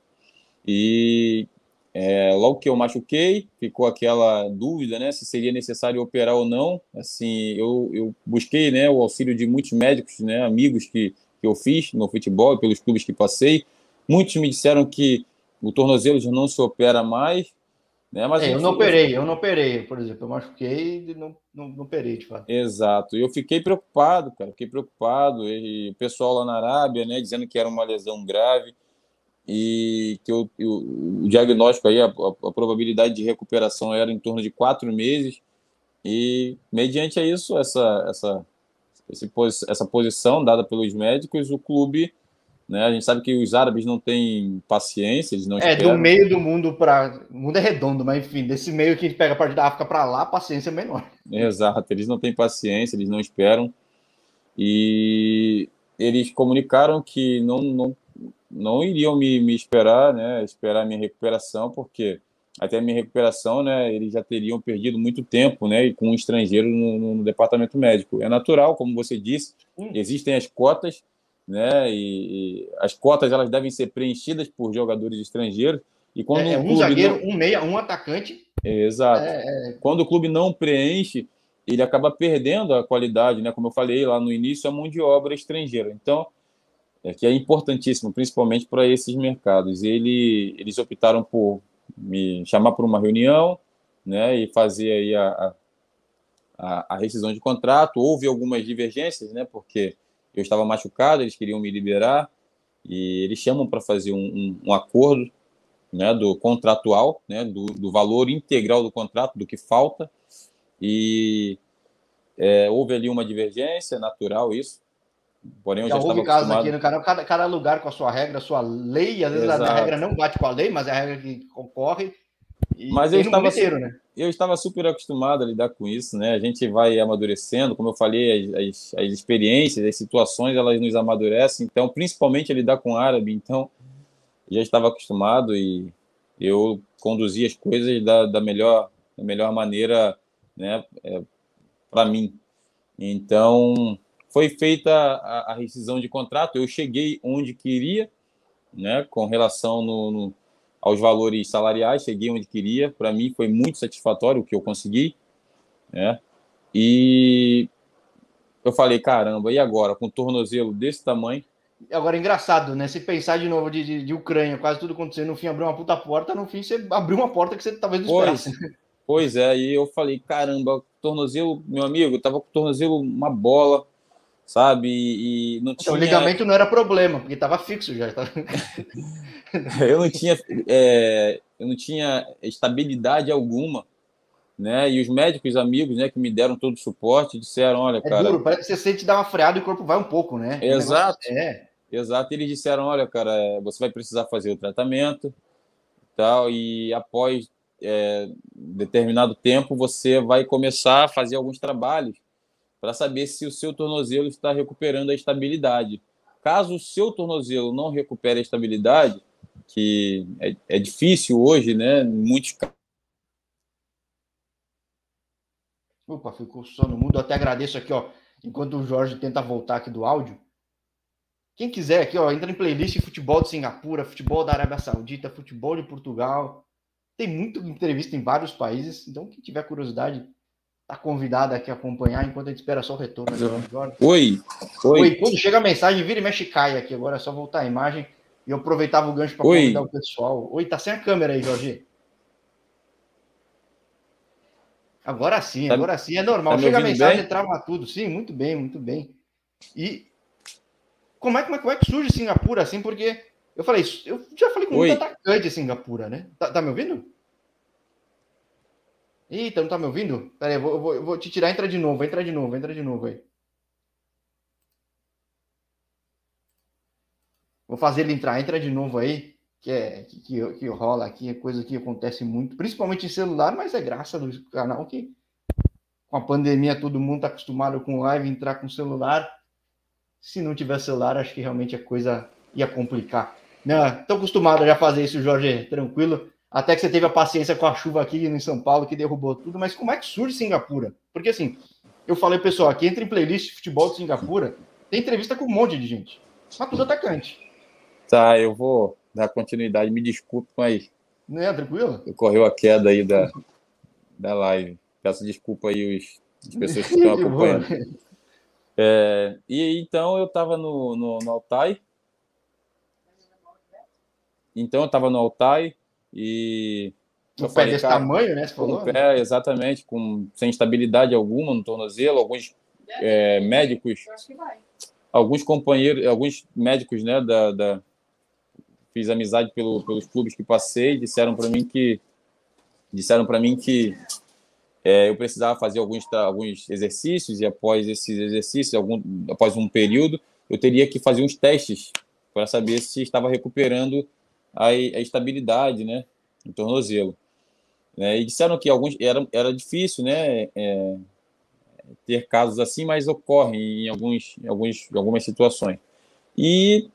E é, logo que eu machuquei, ficou aquela dúvida, né, se seria necessário operar ou não. Assim, eu, eu busquei, né, o auxílio de muitos médicos, né, amigos que, que eu fiz no futebol, pelos clubes que passei. Muitos me disseram que o tornozelo já não se opera mais, né? Mas é, eu não operei, eu não operei, por exemplo, eu machuquei e não, não, não operei, de fato. Exato, e eu fiquei preocupado, cara, fiquei preocupado, e o pessoal lá na Arábia, né, dizendo que era uma lesão grave, e que o, o, o diagnóstico aí, a, a, a, probabilidade de recuperação era em torno de quatro meses, e mediante isso, essa, essa, esse, essa posição dada pelos médicos, o clube né? A gente sabe que os árabes não têm paciência, eles não É, esperam. do meio do mundo para. O mundo é redondo, mas enfim, desse meio que a gente pega a parte da África para lá, a paciência é menor. Exato, eles não têm paciência, eles não esperam. E eles comunicaram que não, não, não iriam me, me esperar, né? Esperar a minha recuperação, porque até a minha recuperação, né? Eles já teriam perdido muito tempo, né? E com um estrangeiro no, no departamento médico. É natural, como você disse, hum. existem as cotas né? E, e, as cotas elas devem ser preenchidas por jogadores estrangeiros. E quando é, um, um zagueiro, não... um meia, um atacante. Exato. É, é... Quando o clube não preenche, ele acaba perdendo a qualidade, né? Como eu falei lá no início, a mão de obra estrangeira. Então, é que é importantíssimo, principalmente para esses mercados. Ele, eles optaram por me chamar para uma reunião, né? E fazer aí a, a, a rescisão de contrato. Houve algumas divergências, né? Porque eu estava machucado, eles queriam me liberar e eles chamam para fazer um, um, um, acordo né, do contratual, né, do, do, valor integral do contrato, do que falta. E é, houve ali uma divergência, natural isso. Porém, eu já, já houve casos aqui no canal, cada, cada lugar com a sua regra, a sua lei, às vezes a, a, regra não bate com a lei, mas é a regra que concorre. E mas eu estava, inteiro, né? eu estava super acostumado a lidar com isso, né? A gente vai amadurecendo, como eu falei, as, as, experiências, as situações, elas nos amadurecem. Então, principalmente a lidar com árabe, então já estava acostumado e eu conduzi as coisas da, da melhor da melhor maneira, né? É, Para mim. Então, foi feita a, a, rescisão de contrato. Eu cheguei onde queria, né? Com relação no, no aos valores salariais, cheguei onde queria. Para mim foi muito satisfatório o que eu consegui, né? E eu falei, caramba, e agora? Com um tornozelo desse tamanho? Agora, engraçado, né? Se pensar de novo de, de, de, Ucrânia, quase tudo acontecendo, no fim abriu uma puta porta, no fim você abriu uma porta que você talvez não esperasse. Pois, pois é, e eu falei, caramba, tornozelo, meu amigo, eu tava com o tornozelo uma bola, sabe? E, e não tinha... Então, o ligamento não era problema, porque tava fixo já. Tava... *laughs* eu não tinha, é, eu não tinha estabilidade alguma né? E os médicos amigos, né, que me deram todo o suporte, disseram, olha, é cara, duro, parece que você sente dar uma freada e o corpo vai um pouco, né? Exato. É. Exato. Eles disseram, olha, cara, você vai precisar fazer o tratamento, tal, e após é, determinado tempo você vai começar a fazer alguns trabalhos para saber se o seu tornozelo está recuperando a estabilidade. Caso o seu tornozelo não recupere a estabilidade, que é, é difícil hoje, né? Em muitos Opa, ficou só no mundo. Eu até agradeço aqui, ó. Enquanto o Jorge tenta voltar aqui do áudio. Quem quiser aqui, ó, entra em playlist futebol de Singapura, futebol da Arábia Saudita, futebol de Portugal. Tem muita entrevista em vários países. Então, quem tiver curiosidade, tá convidado aqui a acompanhar enquanto a gente espera só o retorno. Né. Oi. Oi. Oi. Quando chega a mensagem, vira e mexe cai aqui. Agora é só voltar a imagem. E eu aproveitava o gancho para convidar o pessoal. Oi, tá sem a câmera aí, Jorge. Agora sim, tá, agora sim, é normal. Tá Chega a mensagem, bem? trava tudo. Sim, muito bem, muito bem. E como é, como é, como é que surge Singapura assim? Porque eu falei, eu já falei com Oi. muito atacante Singapura, né? Tá, tá, me ouvindo? Eita, não tá me ouvindo? Pera aí, eu vou, eu vou, te tirar, entra de novo, entra de novo, entra de novo aí. Vou fazer ele entrar, entra de novo aí que, é, que, que, que, rola aqui, é coisa que acontece muito, principalmente em celular, mas é graça do canal que com a pandemia todo mundo está acostumado com live, entrar com celular. Se não tiver celular, acho que realmente a coisa ia complicar. Estou acostumado a já fazer isso, Jorge, tranquilo. Até que você teve a paciência com a chuva aqui em São Paulo, que derrubou tudo. Mas como é que surge Singapura? Porque assim, eu falei, pessoal, aqui entra em playlist de futebol de Singapura, tem entrevista com um monte de gente. Mas tudo atacante. Tá, eu vou dar continuidade. Me desculpe, mas. Não é tranquilo? Ocorreu a queda aí da, da live. Peço desculpa aí os, as pessoas que estão *laughs* acompanhando. É, e então eu estava no, no, no Altai. Então eu estava no Altai e. Um pé desse cara, tamanho, né? Você falou? Um pé, exatamente, com, sem estabilidade alguma no tornozelo, alguns é, médicos. Alguns companheiros, alguns médicos né, da, da fiz amizade pelo, pelos clubes que passei, disseram para mim que disseram para mim que é, eu precisava fazer alguns alguns exercícios e após esses exercícios, algum, após um período, eu teria que fazer uns testes para saber se estava recuperando a, a estabilidade, né, no tornozelo. É, e disseram que alguns era, era difícil, né, é, ter casos assim, mas ocorrem em alguns, em alguns, em algumas situações. E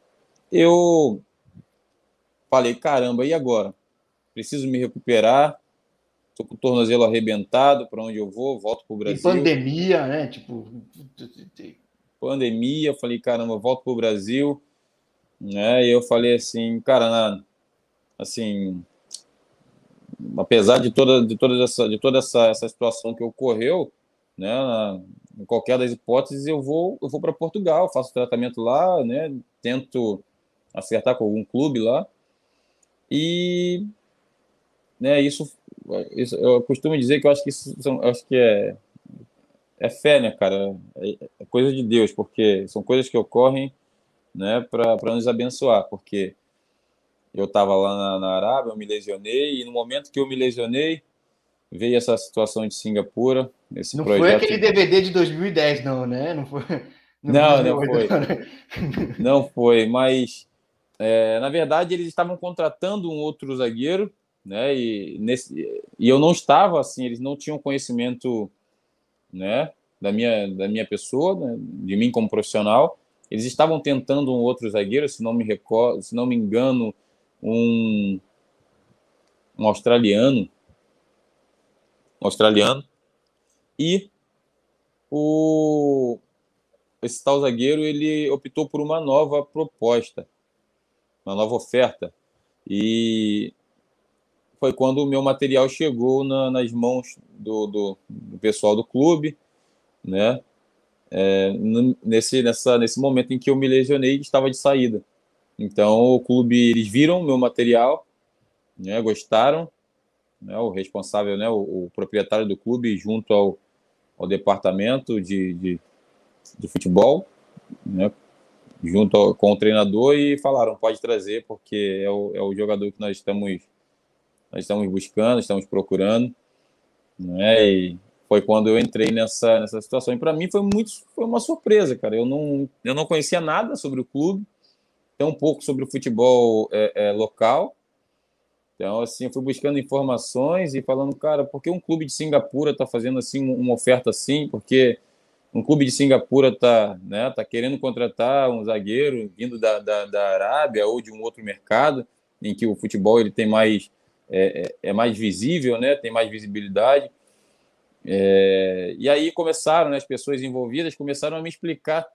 eu falei, caramba, e agora? Preciso me recuperar, tô com o tornozelo arrebentado, para onde eu vou? Volto para o Brasil. E pandemia, né? Tipo. Pandemia, falei, caramba, volto para o Brasil. Né? E eu falei assim, cara, assim, apesar de toda, de toda, essa, de toda essa, essa situação que ocorreu, né, em qualquer das hipóteses, eu vou, eu vou para Portugal, faço tratamento lá, né, tento acertar com algum clube lá, e né, isso, isso eu costumo dizer que eu acho que isso são, acho que é é fé, né, cara? É, é coisa de Deus, porque são coisas que ocorrem, né, para nos abençoar, porque eu estava lá na, na, Arábia, eu me lesionei, e no momento que eu me lesionei, veio essa situação de Singapura, esse não foi aquele DVD de 2010, não, né? Não foi... Não, *laughs* não, não foi. *laughs* Não foi, mas é, na verdade, eles estavam contratando um outro zagueiro, né? E, nesse, e eu não estava assim, eles não tinham conhecimento, né? Da minha, da minha pessoa, né, de mim como profissional. Eles estavam tentando um outro zagueiro, se não me recordo, se não me engano, um, um australiano, um australiano, e o esse tal zagueiro ele optou por uma nova proposta uma nova oferta. E foi quando o meu material chegou na, nas mãos do, do, do, pessoal do clube, né? é, nesse, nessa, nesse momento em que eu me lesionei e estava de saída. Então, o clube, eles viram meu material, né, gostaram, né, o responsável, né, o, o, proprietário do clube, junto ao, ao departamento de, de, de futebol, né, junto ao, com o treinador, e falaram: pode trazer, porque é o, é o jogador que nós estamos, nós estamos buscando, estamos procurando. Né, e foi quando eu entrei nessa, nessa situação. E para mim foi muito foi uma surpresa, cara. Eu não, eu não conhecia nada sobre o clube, tão pouco sobre o futebol é, é, local. Então, assim, eu fui buscando informações e falando, cara, por que um clube de Singapura está fazendo assim uma oferta assim? Porque um clube de Singapura está né, tá querendo contratar um zagueiro vindo da, da, da Arábia ou de um outro mercado em que o futebol ele tem mais é, é, é mais visível, né? Tem mais visibilidade. É, e aí começaram, né, as pessoas envolvidas começaram a me explicar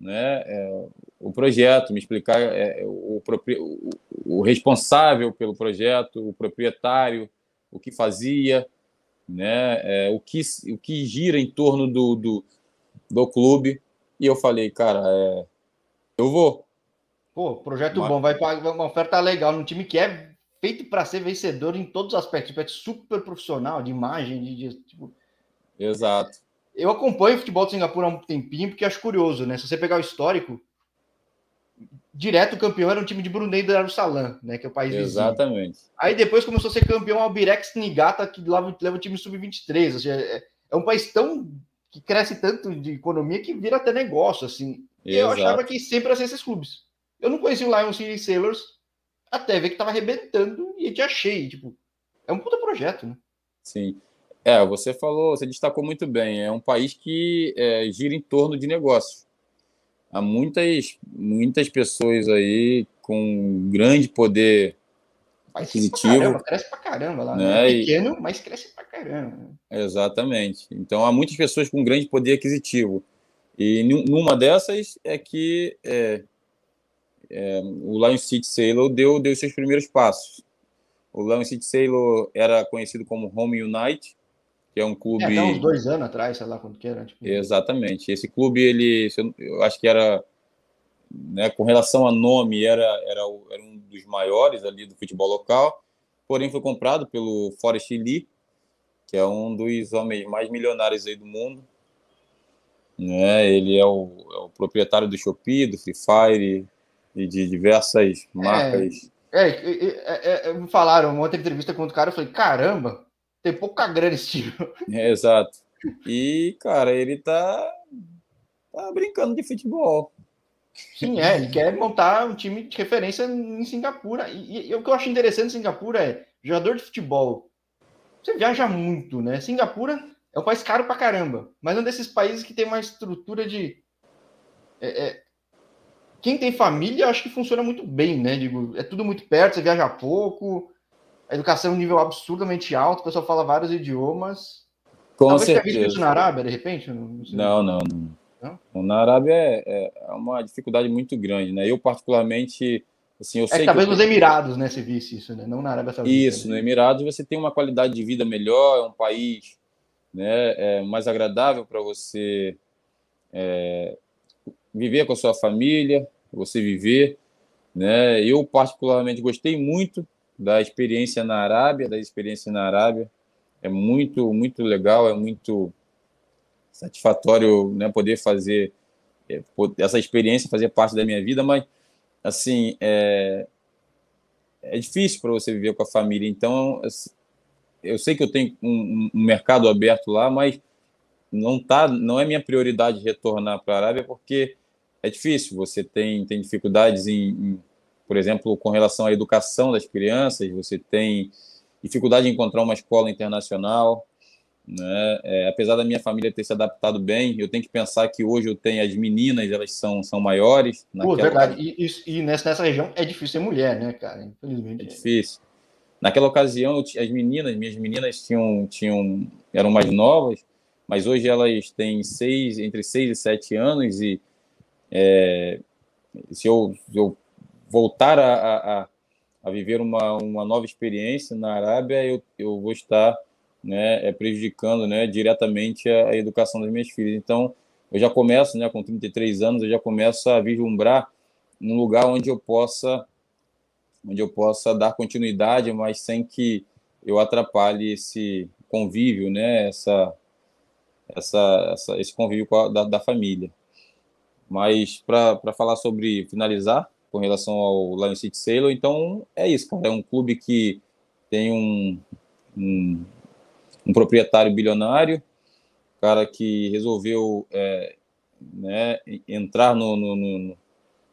né, é, o projeto, me explicar é, o, o, o, responsável pelo projeto, o proprietário, o que fazia, né, é, o, que, o que gira em torno do, do, do clube. E eu falei, cara, é, eu vou. Pô, projeto Mas... bom, vai pagar uma oferta legal num time que é feito para ser vencedor em todos os aspectos, tipo, é super profissional, de imagem, de, de tipo... Exato. Eu acompanho o futebol de Singapura há um tempinho porque acho curioso, né? Se você pegar o histórico, direto o campeão era um time de Brunei do Darussalam, né? Que é o país Exatamente. Vizinho. Aí depois começou a ser campeão Albirex Niigata, que leva, leva o time sub-23. Ou seja, é, é, um país tão que cresce tanto de economia que vira até negócio, assim. E eu achava que sempre ia ser esses clubes. Eu não conhecia o Lion City Sailors até ver que tava arrebentando e te achei, tipo, é um puta projeto, né? Sim. É, você falou, você destacou muito bem, é um país que é, gira em torno de negócios. Há muitas, muitas pessoas aí com grande poder aquisitivo. Pra caramba, cresce pra caramba lá, né? É pequeno, e... mas cresce pra caramba. Exatamente. Então há muitas pessoas com grande poder aquisitivo. E numa dessas é que é, é, o Lion City Sailor deu, deu seus primeiros passos. O Lion City Sailor era conhecido como Home United, que é um clube. É, uns dois anos atrás, sei lá quando que era. Tipo... Exatamente. Esse clube, ele, eu acho que era, né, com relação a nome, era, era, era um dos maiores ali do futebol local, porém foi comprado pelo Forest Lee, que é um dos homens mais milionários aí do mundo. Né? Ele é o, é o proprietário do Shopee, do Free Fire, e de diversas marcas. É, é, é, é, me falaram uma outra entrevista com outro cara, eu falei, caramba, tem pouca grana esse time. *laughs* É, exato. E, cara, ele tá, tá brincando de futebol. Sim, é, ele quer montar um time de referência em Singapura. E, e, o que eu acho interessante em Singapura é, jogador de futebol, você viaja muito, né? Singapura é um país caro pra caramba, mas é um desses países que tem uma estrutura de. É, é, quem tem família, acho que funciona muito bem, né? Digo, é tudo muito perto, você viaja pouco, a educação é um nível absurdamente alto, o pessoal fala vários idiomas. Com Talvez certeza. isso na Arábia, de repente? Não, não, não, não. Na Arábia é, é, uma dificuldade muito grande, né? Eu, particularmente, assim, eu é sei. Que talvez nos Emirados, né, se visse isso, né? Não na Arábia Saudita. Isso, né? no Emirados você tem uma qualidade de vida melhor, é um país né, é mais agradável para você é, viver com a sua família, você viver. Né? Eu, particularmente, gostei muito da experiência na Arábia, da experiência na Arábia. É muito, muito legal, é muito satisfatório né, poder fazer é, essa experiência, fazer parte da minha vida, mas, assim, é, é difícil para você viver com a família. Então, assim, eu sei que eu tenho um, um mercado aberto lá, mas não tá, não é minha prioridade retornar para a Arábia, porque é difícil. Você tem, tem dificuldades em, em, por exemplo, com relação à educação das crianças, você tem dificuldade em encontrar uma escola internacional. Né? É, apesar da minha família ter se adaptado bem, eu tenho que pensar que hoje eu tenho as meninas, elas são, são maiores. Pô, verdade. E, e, e, nessa, nessa região é difícil ser mulher, né, cara? Infelizmente. É difícil. Naquela ocasião, as meninas, minhas meninas tinham, tinham, eram mais novas, mas hoje elas têm seis, entre 6 e 7 anos e é, se, eu, se, eu, voltar a, a, a, viver uma, uma nova experiência na Arábia, eu, eu vou estar né, é, prejudicando né, diretamente a, a, educação das minhas filhas. Então, eu já começo, né, com 33 anos, eu já começo a vislumbrar um lugar onde eu possa onde eu possa dar continuidade, mas sem que eu atrapalhe esse convívio, né, essa essa, essa esse convívio da, da família. Mas para falar sobre finalizar com relação ao Lion City Sailor, então é isso, cara. É um clube que tem um, um, um proprietário bilionário, cara que resolveu é, né, entrar no, no, no,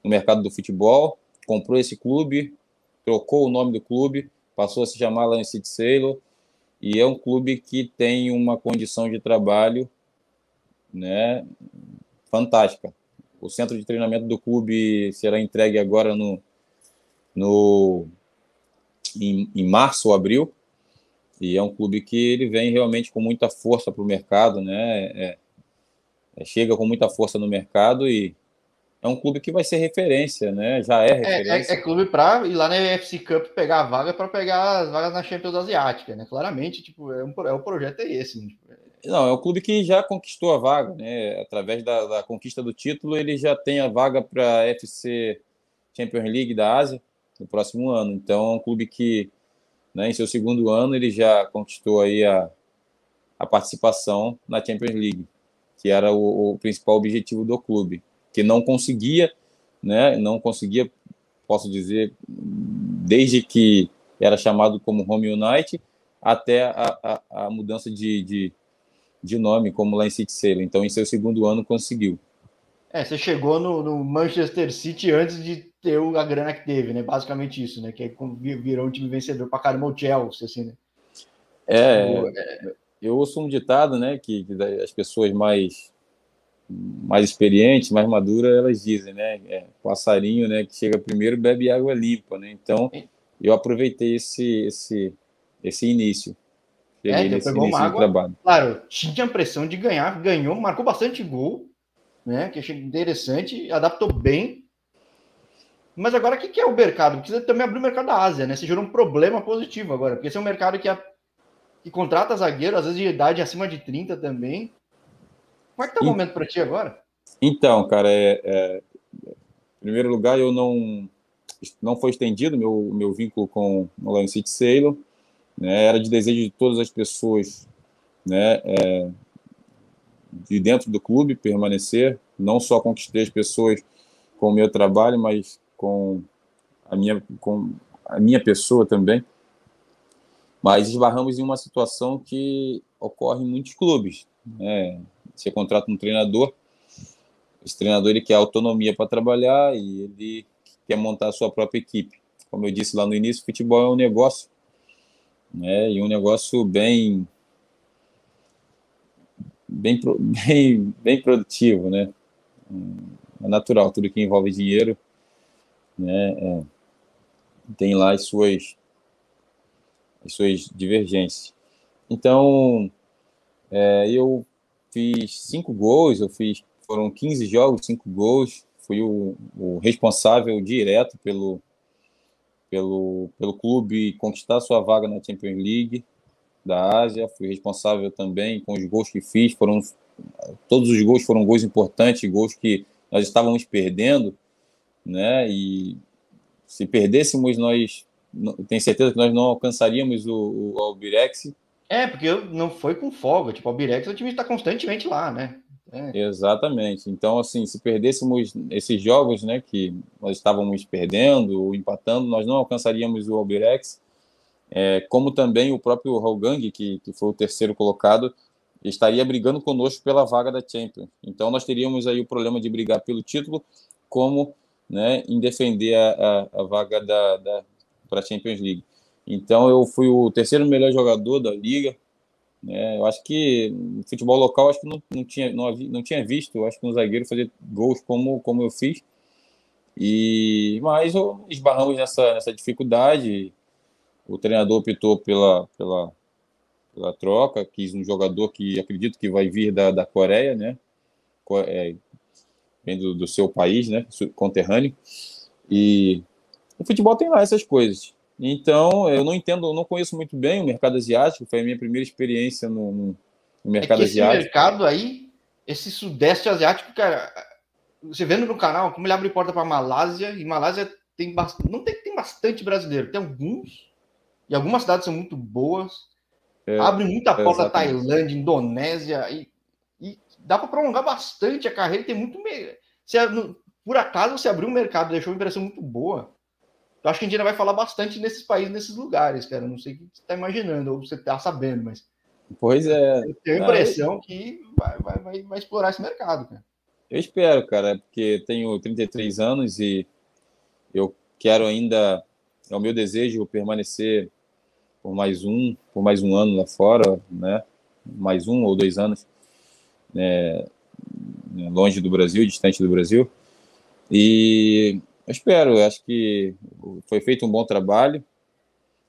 no mercado do futebol, comprou esse clube, trocou o nome do clube, passou a se chamar Lion City Sailor, e é um clube que tem uma condição de trabalho né, fantástica. O centro de treinamento do clube será entregue agora no, no em, em março ou abril, e é um clube que ele vem realmente com muita força para o mercado, né? É, é, chega com muita força no mercado e é um clube que vai ser referência, né? Já é, é, é referência. É, é, é clube para ir lá na FC Cup pegar a vaga para pegar as vagas na Champions Asiática, né? Claramente, tipo, é, um, é o projeto é esse. Né? Não, é um clube que já conquistou a vaga, né? Através da, da conquista do título, ele já tem a vaga para a FC Champions League da Ásia no próximo ano. Então, é um clube que né? Em seu segundo ano, ele já conquistou aí a, a participação na Champions League, que era o, o principal objetivo do clube, que não conseguia, né? não conseguia, posso dizer, desde que era chamado como Home United, até a, a, a mudança de, de, de, nome como lá em City Sailor. Então, em seu segundo ano, conseguiu. É, você chegou no, no Manchester City antes de ter a grana que teve, né? Basicamente isso, né? Que aí virou um time vencedor para caramba o Chelsea, assim, né? É, tipo, é, eu ouço um ditado, né? Que, que as pessoas mais mais experientes, mais maduras, elas dizem, né? É, passarinho, né? Que chega primeiro bebe água limpa, né? Então, eu aproveitei esse esse esse início. É, nesse início água, trabalho. Claro, tinha a pressão de ganhar, ganhou, marcou bastante gol, né? Que achei interessante, adaptou bem mas agora, o que é o mercado? Precisa também abrir o mercado da Ásia, né? Você gerou um problema positivo agora, porque esse é um mercado que, a, que contrata zagueiro, às vezes de idade acima de 30 também. Como é que tá o e... momento para ti agora? Então, cara, é, é, em primeiro lugar, eu não não foi estendido meu meu vínculo com o Lion City Sailor, né? Era de desejo de todas as pessoas, né? É, de dentro do clube permanecer. Não só conquistei as pessoas com o meu trabalho, mas com a minha, com a minha pessoa também. Mas esbarramos em uma situação que ocorre em muitos clubes. Né? Você contrata um treinador, esse treinador ele quer autonomia para trabalhar e ele quer montar a sua própria equipe. Como eu disse lá no início, futebol é um negócio, né? E um negócio bem bem, *laughs* bem, bem produtivo, né? É natural, tudo que envolve dinheiro né, é, tem lá as suas, as suas divergências. Então, é, eu fiz cinco gols, eu fiz, foram 15 jogos, cinco gols, fui o, o responsável direto pelo, pelo, pelo clube conquistar sua vaga na Champions League da Ásia, fui responsável também com os gols que fiz, foram todos os gols foram gols importantes, gols que nós estávamos perdendo, né? E se perdêssemos, nós tenho certeza que nós não alcançaríamos o, o Albirex. É, porque não foi com folga. Tipo, o Albirex o time está constantemente lá, né? É. Exatamente. Então, assim, se perdêssemos esses jogos, né, que nós estávamos perdendo ou empatando, nós não alcançaríamos o Albirex. É, como também o próprio Haugang, que, que foi o terceiro colocado, estaria brigando conosco pela vaga da Champions. Então, nós teríamos aí o problema de brigar pelo título, como né, em defender a, a, a vaga da, da para a Champions League. Então eu fui o terceiro melhor jogador da liga. Né, eu acho que no futebol local acho que não, não, tinha, não, havia, não tinha visto, eu acho que um zagueiro fazer gols como, como eu fiz. E mas esbarramos nessa, nessa dificuldade. O treinador optou pela, pela, pela troca, quis um jogador que acredito que vai vir da, da Coreia, né? É, vem do, do seu país, né, conterrâneo, e o futebol tem lá essas coisas. Então, eu não entendo, eu não conheço muito bem o mercado asiático, foi a minha primeira experiência no, no mercado é asiático. Esse mercado aí esse sudeste asiático, cara, você vendo no canal como ele abre porta para Malásia, e Malásia tem bastante, não tem, tem bastante brasileiro, tem alguns, e algumas cidades são muito boas. É, abre muita porta é Tailândia, Indonésia, e, e dá para prolongar bastante a carreira, tem muito. Por acaso você abriu um mercado, deixou uma impressão muito boa. Eu acho que a gente ainda vai falar bastante nesses países, nesses lugares, cara. Não sei o que você está imaginando, ou você está sabendo, mas. Pois é. Eu tenho a impressão ah, que vai, vai, vai, vai explorar esse mercado, cara. Eu espero, cara, porque tenho 33 anos e eu quero ainda, é o meu desejo permanecer por mais um, por mais um ano lá fora, né? Mais um ou dois anos, né? longe do Brasil, distante do Brasil. E eu espero, acho que foi feito um bom trabalho.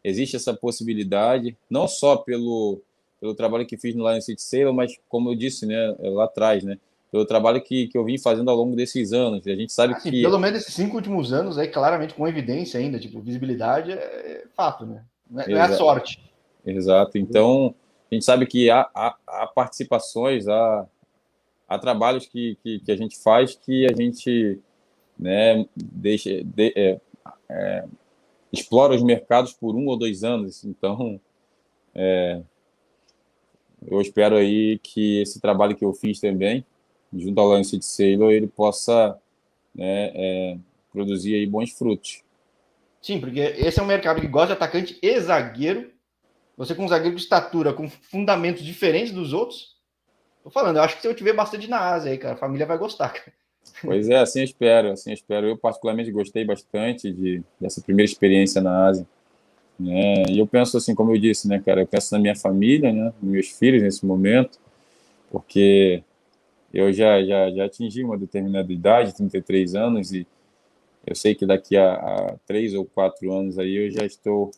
Existe essa possibilidade, não só pelo, pelo trabalho que fiz no Lion City Sailor, mas como eu disse, né, lá atrás, né? pelo trabalho que, que eu vim fazendo ao longo desses anos. A gente sabe assim, que. Pelo menos esses cinco últimos anos, aí, claramente com evidência ainda, tipo, visibilidade é fato, né? Não é, não é a sorte. Exato. Então, a gente sabe que há, há, há participações, há, há trabalhos que, que, que, a gente faz que a gente né, deixa, de, é, é, explora os mercados por um ou dois anos. Então, é, eu espero aí que esse trabalho que eu fiz também junto ao lance de Sailor, ele possa né, é, produzir aí bons frutos. Sim, porque esse é um mercado que gosta de atacante e zagueiro. Você com um zagueiro de estatura, com fundamentos diferentes dos outros. Tô falando, eu acho que se eu tiver bastante na Ásia aí, cara, a família vai gostar, cara. Pois é, assim eu espero, assim eu espero. Eu particularmente gostei bastante de, dessa primeira experiência na Ásia. Né? E eu penso assim, como eu disse, né, cara, eu penso na minha família, né, nos meus filhos nesse momento, porque eu já, já, já atingi uma determinada idade, 33 anos, e eu sei que daqui a, a três ou quatro anos aí eu já estou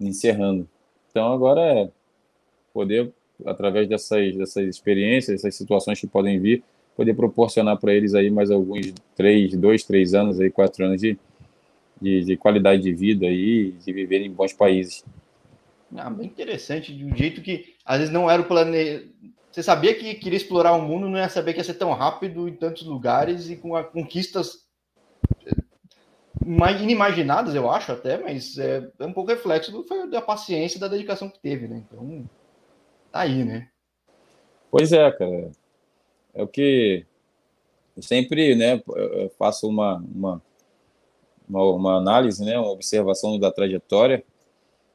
encerrando. Então agora é poder, através dessas, dessas experiências, dessas situações que podem vir, poder proporcionar para eles aí mais alguns três, dois, três anos aí, quatro anos de, de, de qualidade de vida aí, de viver em bons países. Ah, bem interessante, de um jeito que às vezes não era o plane... Você sabia que queria explorar o mundo, não ia saber que ia ser tão rápido em tantos lugares e com conquistas inimaginadas, eu acho até, mas é, é um pouco reflexo do, da paciência e da dedicação que teve, né? Então, tá aí, né? Pois é, cara. É o que eu sempre, né, eu faço uma, uma, uma, uma análise, né, uma observação da trajetória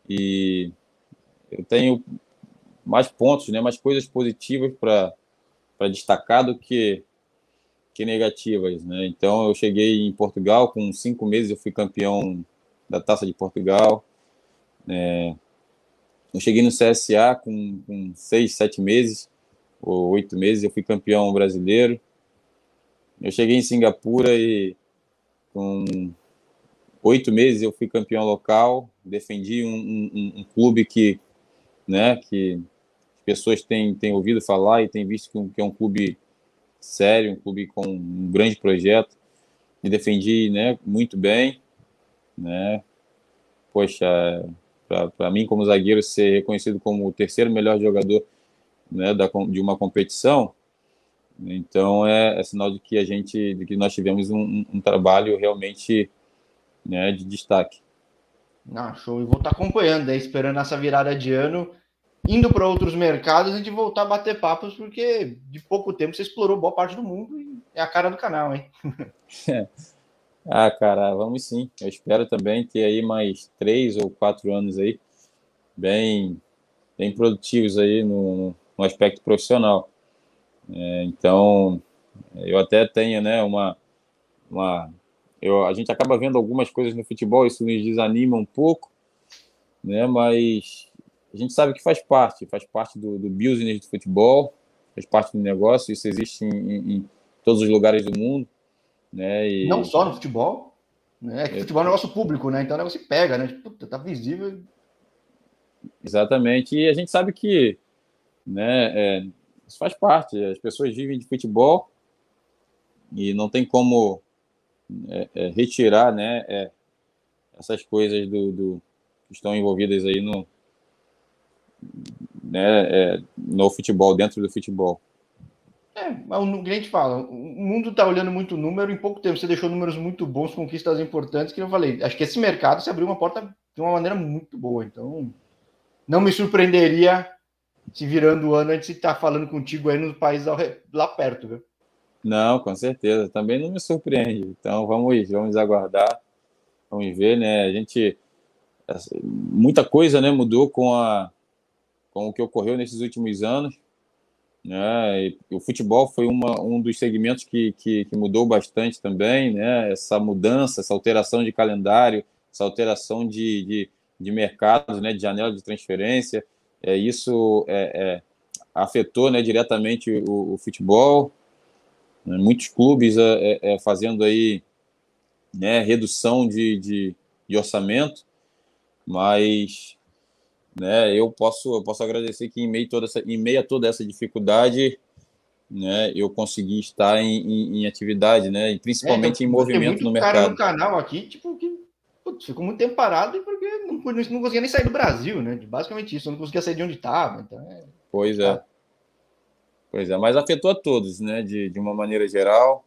e eu tenho mais pontos, né, mais coisas positivas para destacar do que, que negativas. Né? Então, eu cheguei em Portugal, com cinco meses eu fui campeão da Taça de Portugal. É, eu cheguei no CSA com, com seis, sete meses, ou oito meses, eu fui campeão brasileiro. Eu cheguei em Singapura e com oito meses eu fui campeão local, defendi um, um, um clube que, né, que pessoas têm, têm ouvido falar e têm visto que, é um clube sério, um clube com um grande projeto. Me defendi né, muito bem. Né? Poxa, para mim, como zagueiro, ser reconhecido como o terceiro melhor jogador né, da, de uma competição, então é, é, sinal de que a gente, de que nós tivemos um, um trabalho realmente né, de destaque. Ah, show. E vou estar acompanhando, aí, esperando essa virada de ano indo para outros mercados, a gente voltar a bater papos, porque de pouco tempo você explorou boa parte do mundo e é a cara do canal, hein? *laughs* ah, cara, vamos sim. Eu espero também ter aí mais três ou quatro anos aí, bem, bem produtivos aí no, no aspecto profissional. É, então, eu até tenho, né, uma, uma eu, a gente acaba vendo algumas coisas no futebol, isso nos desanima um pouco, né, mas a gente sabe que faz parte, faz parte do, do business do futebol, faz parte do negócio, isso existe em, em todos os lugares do mundo. Né? E... Não só no futebol, né? É que é. futebol é um negócio público, né? Então o negócio pega, né? Puta, tá visível. Exatamente. E a gente sabe que né, é, isso faz parte. As pessoas vivem de futebol e não tem como é, é, retirar né, é, essas coisas do, do, que estão envolvidas aí no, né, é, no futebol, dentro do futebol. É, o gente fala, o mundo está olhando muito número, em pouco tempo você deixou números muito bons, conquistas importantes, que eu falei, acho que esse mercado se abriu uma porta de uma maneira muito boa, então não me surpreenderia se virando o ano a gente estar tá falando contigo aí no país lá perto, viu? Não, com certeza, também não me surpreende, então vamos, vamos aguardar, vamos ver, né, a gente, muita coisa, né, mudou com a, com o que ocorreu nesses últimos anos, né? o futebol foi uma, um dos segmentos que, que, que, mudou bastante também, né? Essa mudança, essa alteração de calendário, essa alteração de, de, de mercados, né? De janela de transferência, é, isso é, é, afetou, né? Diretamente o, o futebol. Né? Muitos clubes é, é, é, fazendo aí, né? Redução de, de, de orçamento, mas né? Eu posso, eu posso agradecer que em meio, toda essa, em meio a toda essa dificuldade, né, eu consegui estar em, em, em atividade, né, e principalmente é, em movimento no mercado. Cara no canal aqui, tipo, que putz, ficou muito tempo parado porque não, não conseguia nem sair do Brasil, né? Basicamente isso, não conseguia sair de onde estava. Então é... Pois é. Pois é, mas afetou a todos, né? De, de uma maneira geral.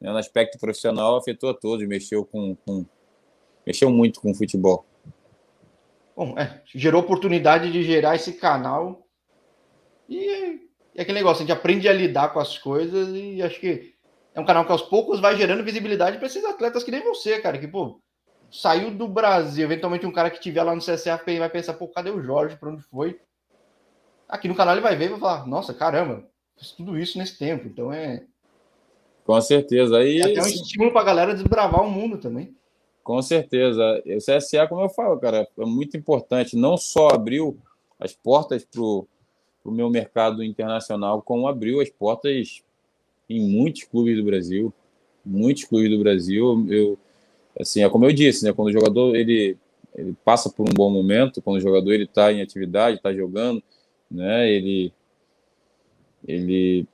Né? No aspecto profissional, afetou a todos, mexeu com, com mexeu muito com o futebol. Bom, é, gerou oportunidade de gerar esse canal. E é aquele negócio, a gente aprende a lidar com as coisas e acho que é um canal que aos poucos vai gerando visibilidade para esses atletas que nem você, cara, que, pô, saiu do Brasil, eventualmente um cara que tiver lá no CSA vai pensar, pô, cadê o Jorge, para onde foi? Aqui no canal ele vai ver e vai falar, nossa, caramba, fiz tudo isso nesse tempo, então é... Com certeza. Aí, é até um estímulo para a galera desbravar o mundo também. Com certeza. O CSA, como eu falo, cara, é muito importante. Não só abriu as portas para o meu mercado internacional, como abriu as portas em muitos clubes do Brasil. Muitos clubes do Brasil. Eu, assim, é como eu disse, né? Quando o jogador ele, ele passa por um bom momento, quando o jogador ele está em atividade, está jogando, né? Ele ele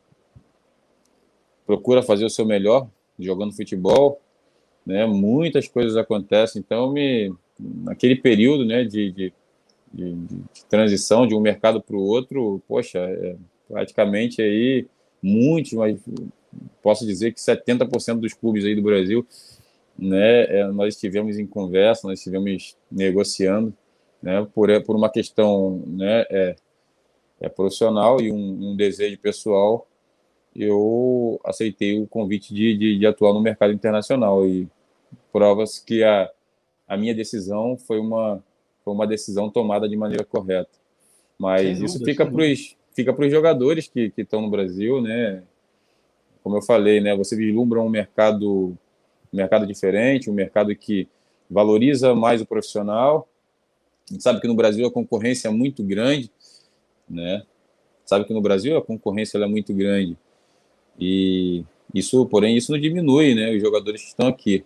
procura fazer o seu melhor jogando futebol né? Muitas coisas acontecem, então me naquele período, né, de, de, de, de transição de um mercado para o outro, poxa, é, praticamente aí muitos, mas posso dizer que 70% dos clubes aí do Brasil, né, é, nós estivemos em conversa, nós estivemos negociando, né, por, por uma questão, né, é, é profissional e um, um desejo pessoal eu aceitei o convite de, de, de, atuar no mercado internacional e provas que a, a minha decisão foi uma, foi uma decisão tomada de maneira correta. Mas isso fica para os fica os jogadores que estão no Brasil, né? Como eu falei, né? Você vislumbra um mercado, um mercado diferente, um mercado que valoriza mais o profissional. A gente sabe que no Brasil a concorrência é muito grande, né? Sabe que no Brasil a concorrência é muito grande. E isso, porém, isso não diminui, né? Os jogadores que estão aqui.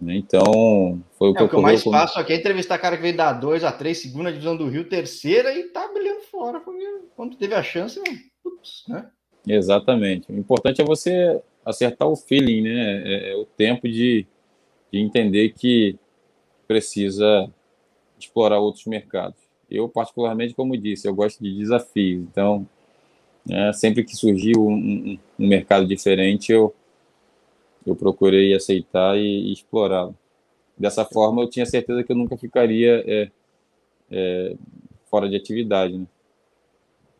Né? Então, foi o que é, O que eu mais faço aqui é entrevistar cara que veio da 2 a 3, segunda divisão do Rio, terceira, e tá brilhando fora. Quando teve a chance, putz, né? Exatamente. O importante é você acertar o feeling, né? É, é o tempo de, de entender que precisa explorar outros mercados. Eu, particularmente, como disse, eu gosto de desafios. Então, né, sempre que surgiu um, um, um, mercado diferente, eu, eu procurei aceitar e, e explorá-lo. Dessa forma, eu tinha certeza que eu nunca ficaria é, é, fora de atividade. Né?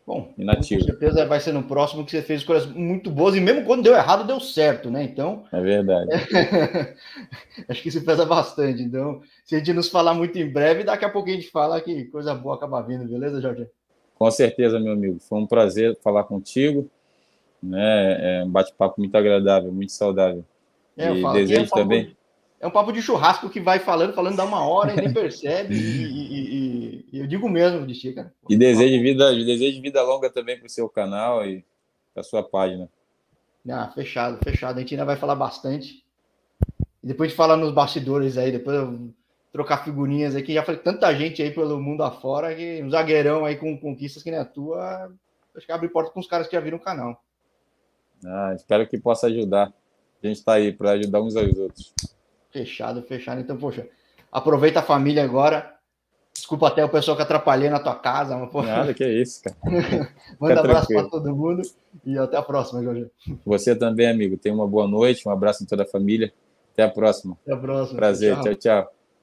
Bom, Inativo. com certeza vai ser no próximo que você fez coisas muito boas e mesmo quando deu errado, deu certo, né? Então. É verdade. *laughs* acho que isso pesa bastante. Então, se a gente nos falar muito em breve, daqui a pouco a gente fala que coisa boa acaba vindo, beleza, Jorge? Com certeza, meu amigo. Foi um prazer falar contigo. Né? É um bate-papo muito agradável, muito saudável. É, e desejo é um também. De, é um papo de churrasco que vai falando, falando dá uma hora e nem *laughs* percebe. e, e, e, eu digo mesmo de ti, cara. E desejo vida, desejo vida longa também para o seu canal e para sua página. Ah, fechado, fechado. A gente ainda vai falar bastante. E depois de falar nos bastidores aí, depois eu trocar figurinhas aqui. Já falei tanta gente aí pelo mundo afora que um zagueirão aí com conquistas que nem a tua, acho que abre porta com os caras que já viram o canal. Ah, espero que possa ajudar. A gente está aí para ajudar uns aos outros. Fechado, fechado. Então, poxa, aproveita a família agora. Desculpa até o pessoal que atrapalhei na tua casa. Mas, pô... Nada, que é isso, cara. *laughs* Manda abraço para todo mundo e até a próxima, Jorge. Você também, amigo. Tenha uma boa noite, um abraço em toda a família. Até a próxima. Até a próxima. Prazer. tchau. tchau. tchau.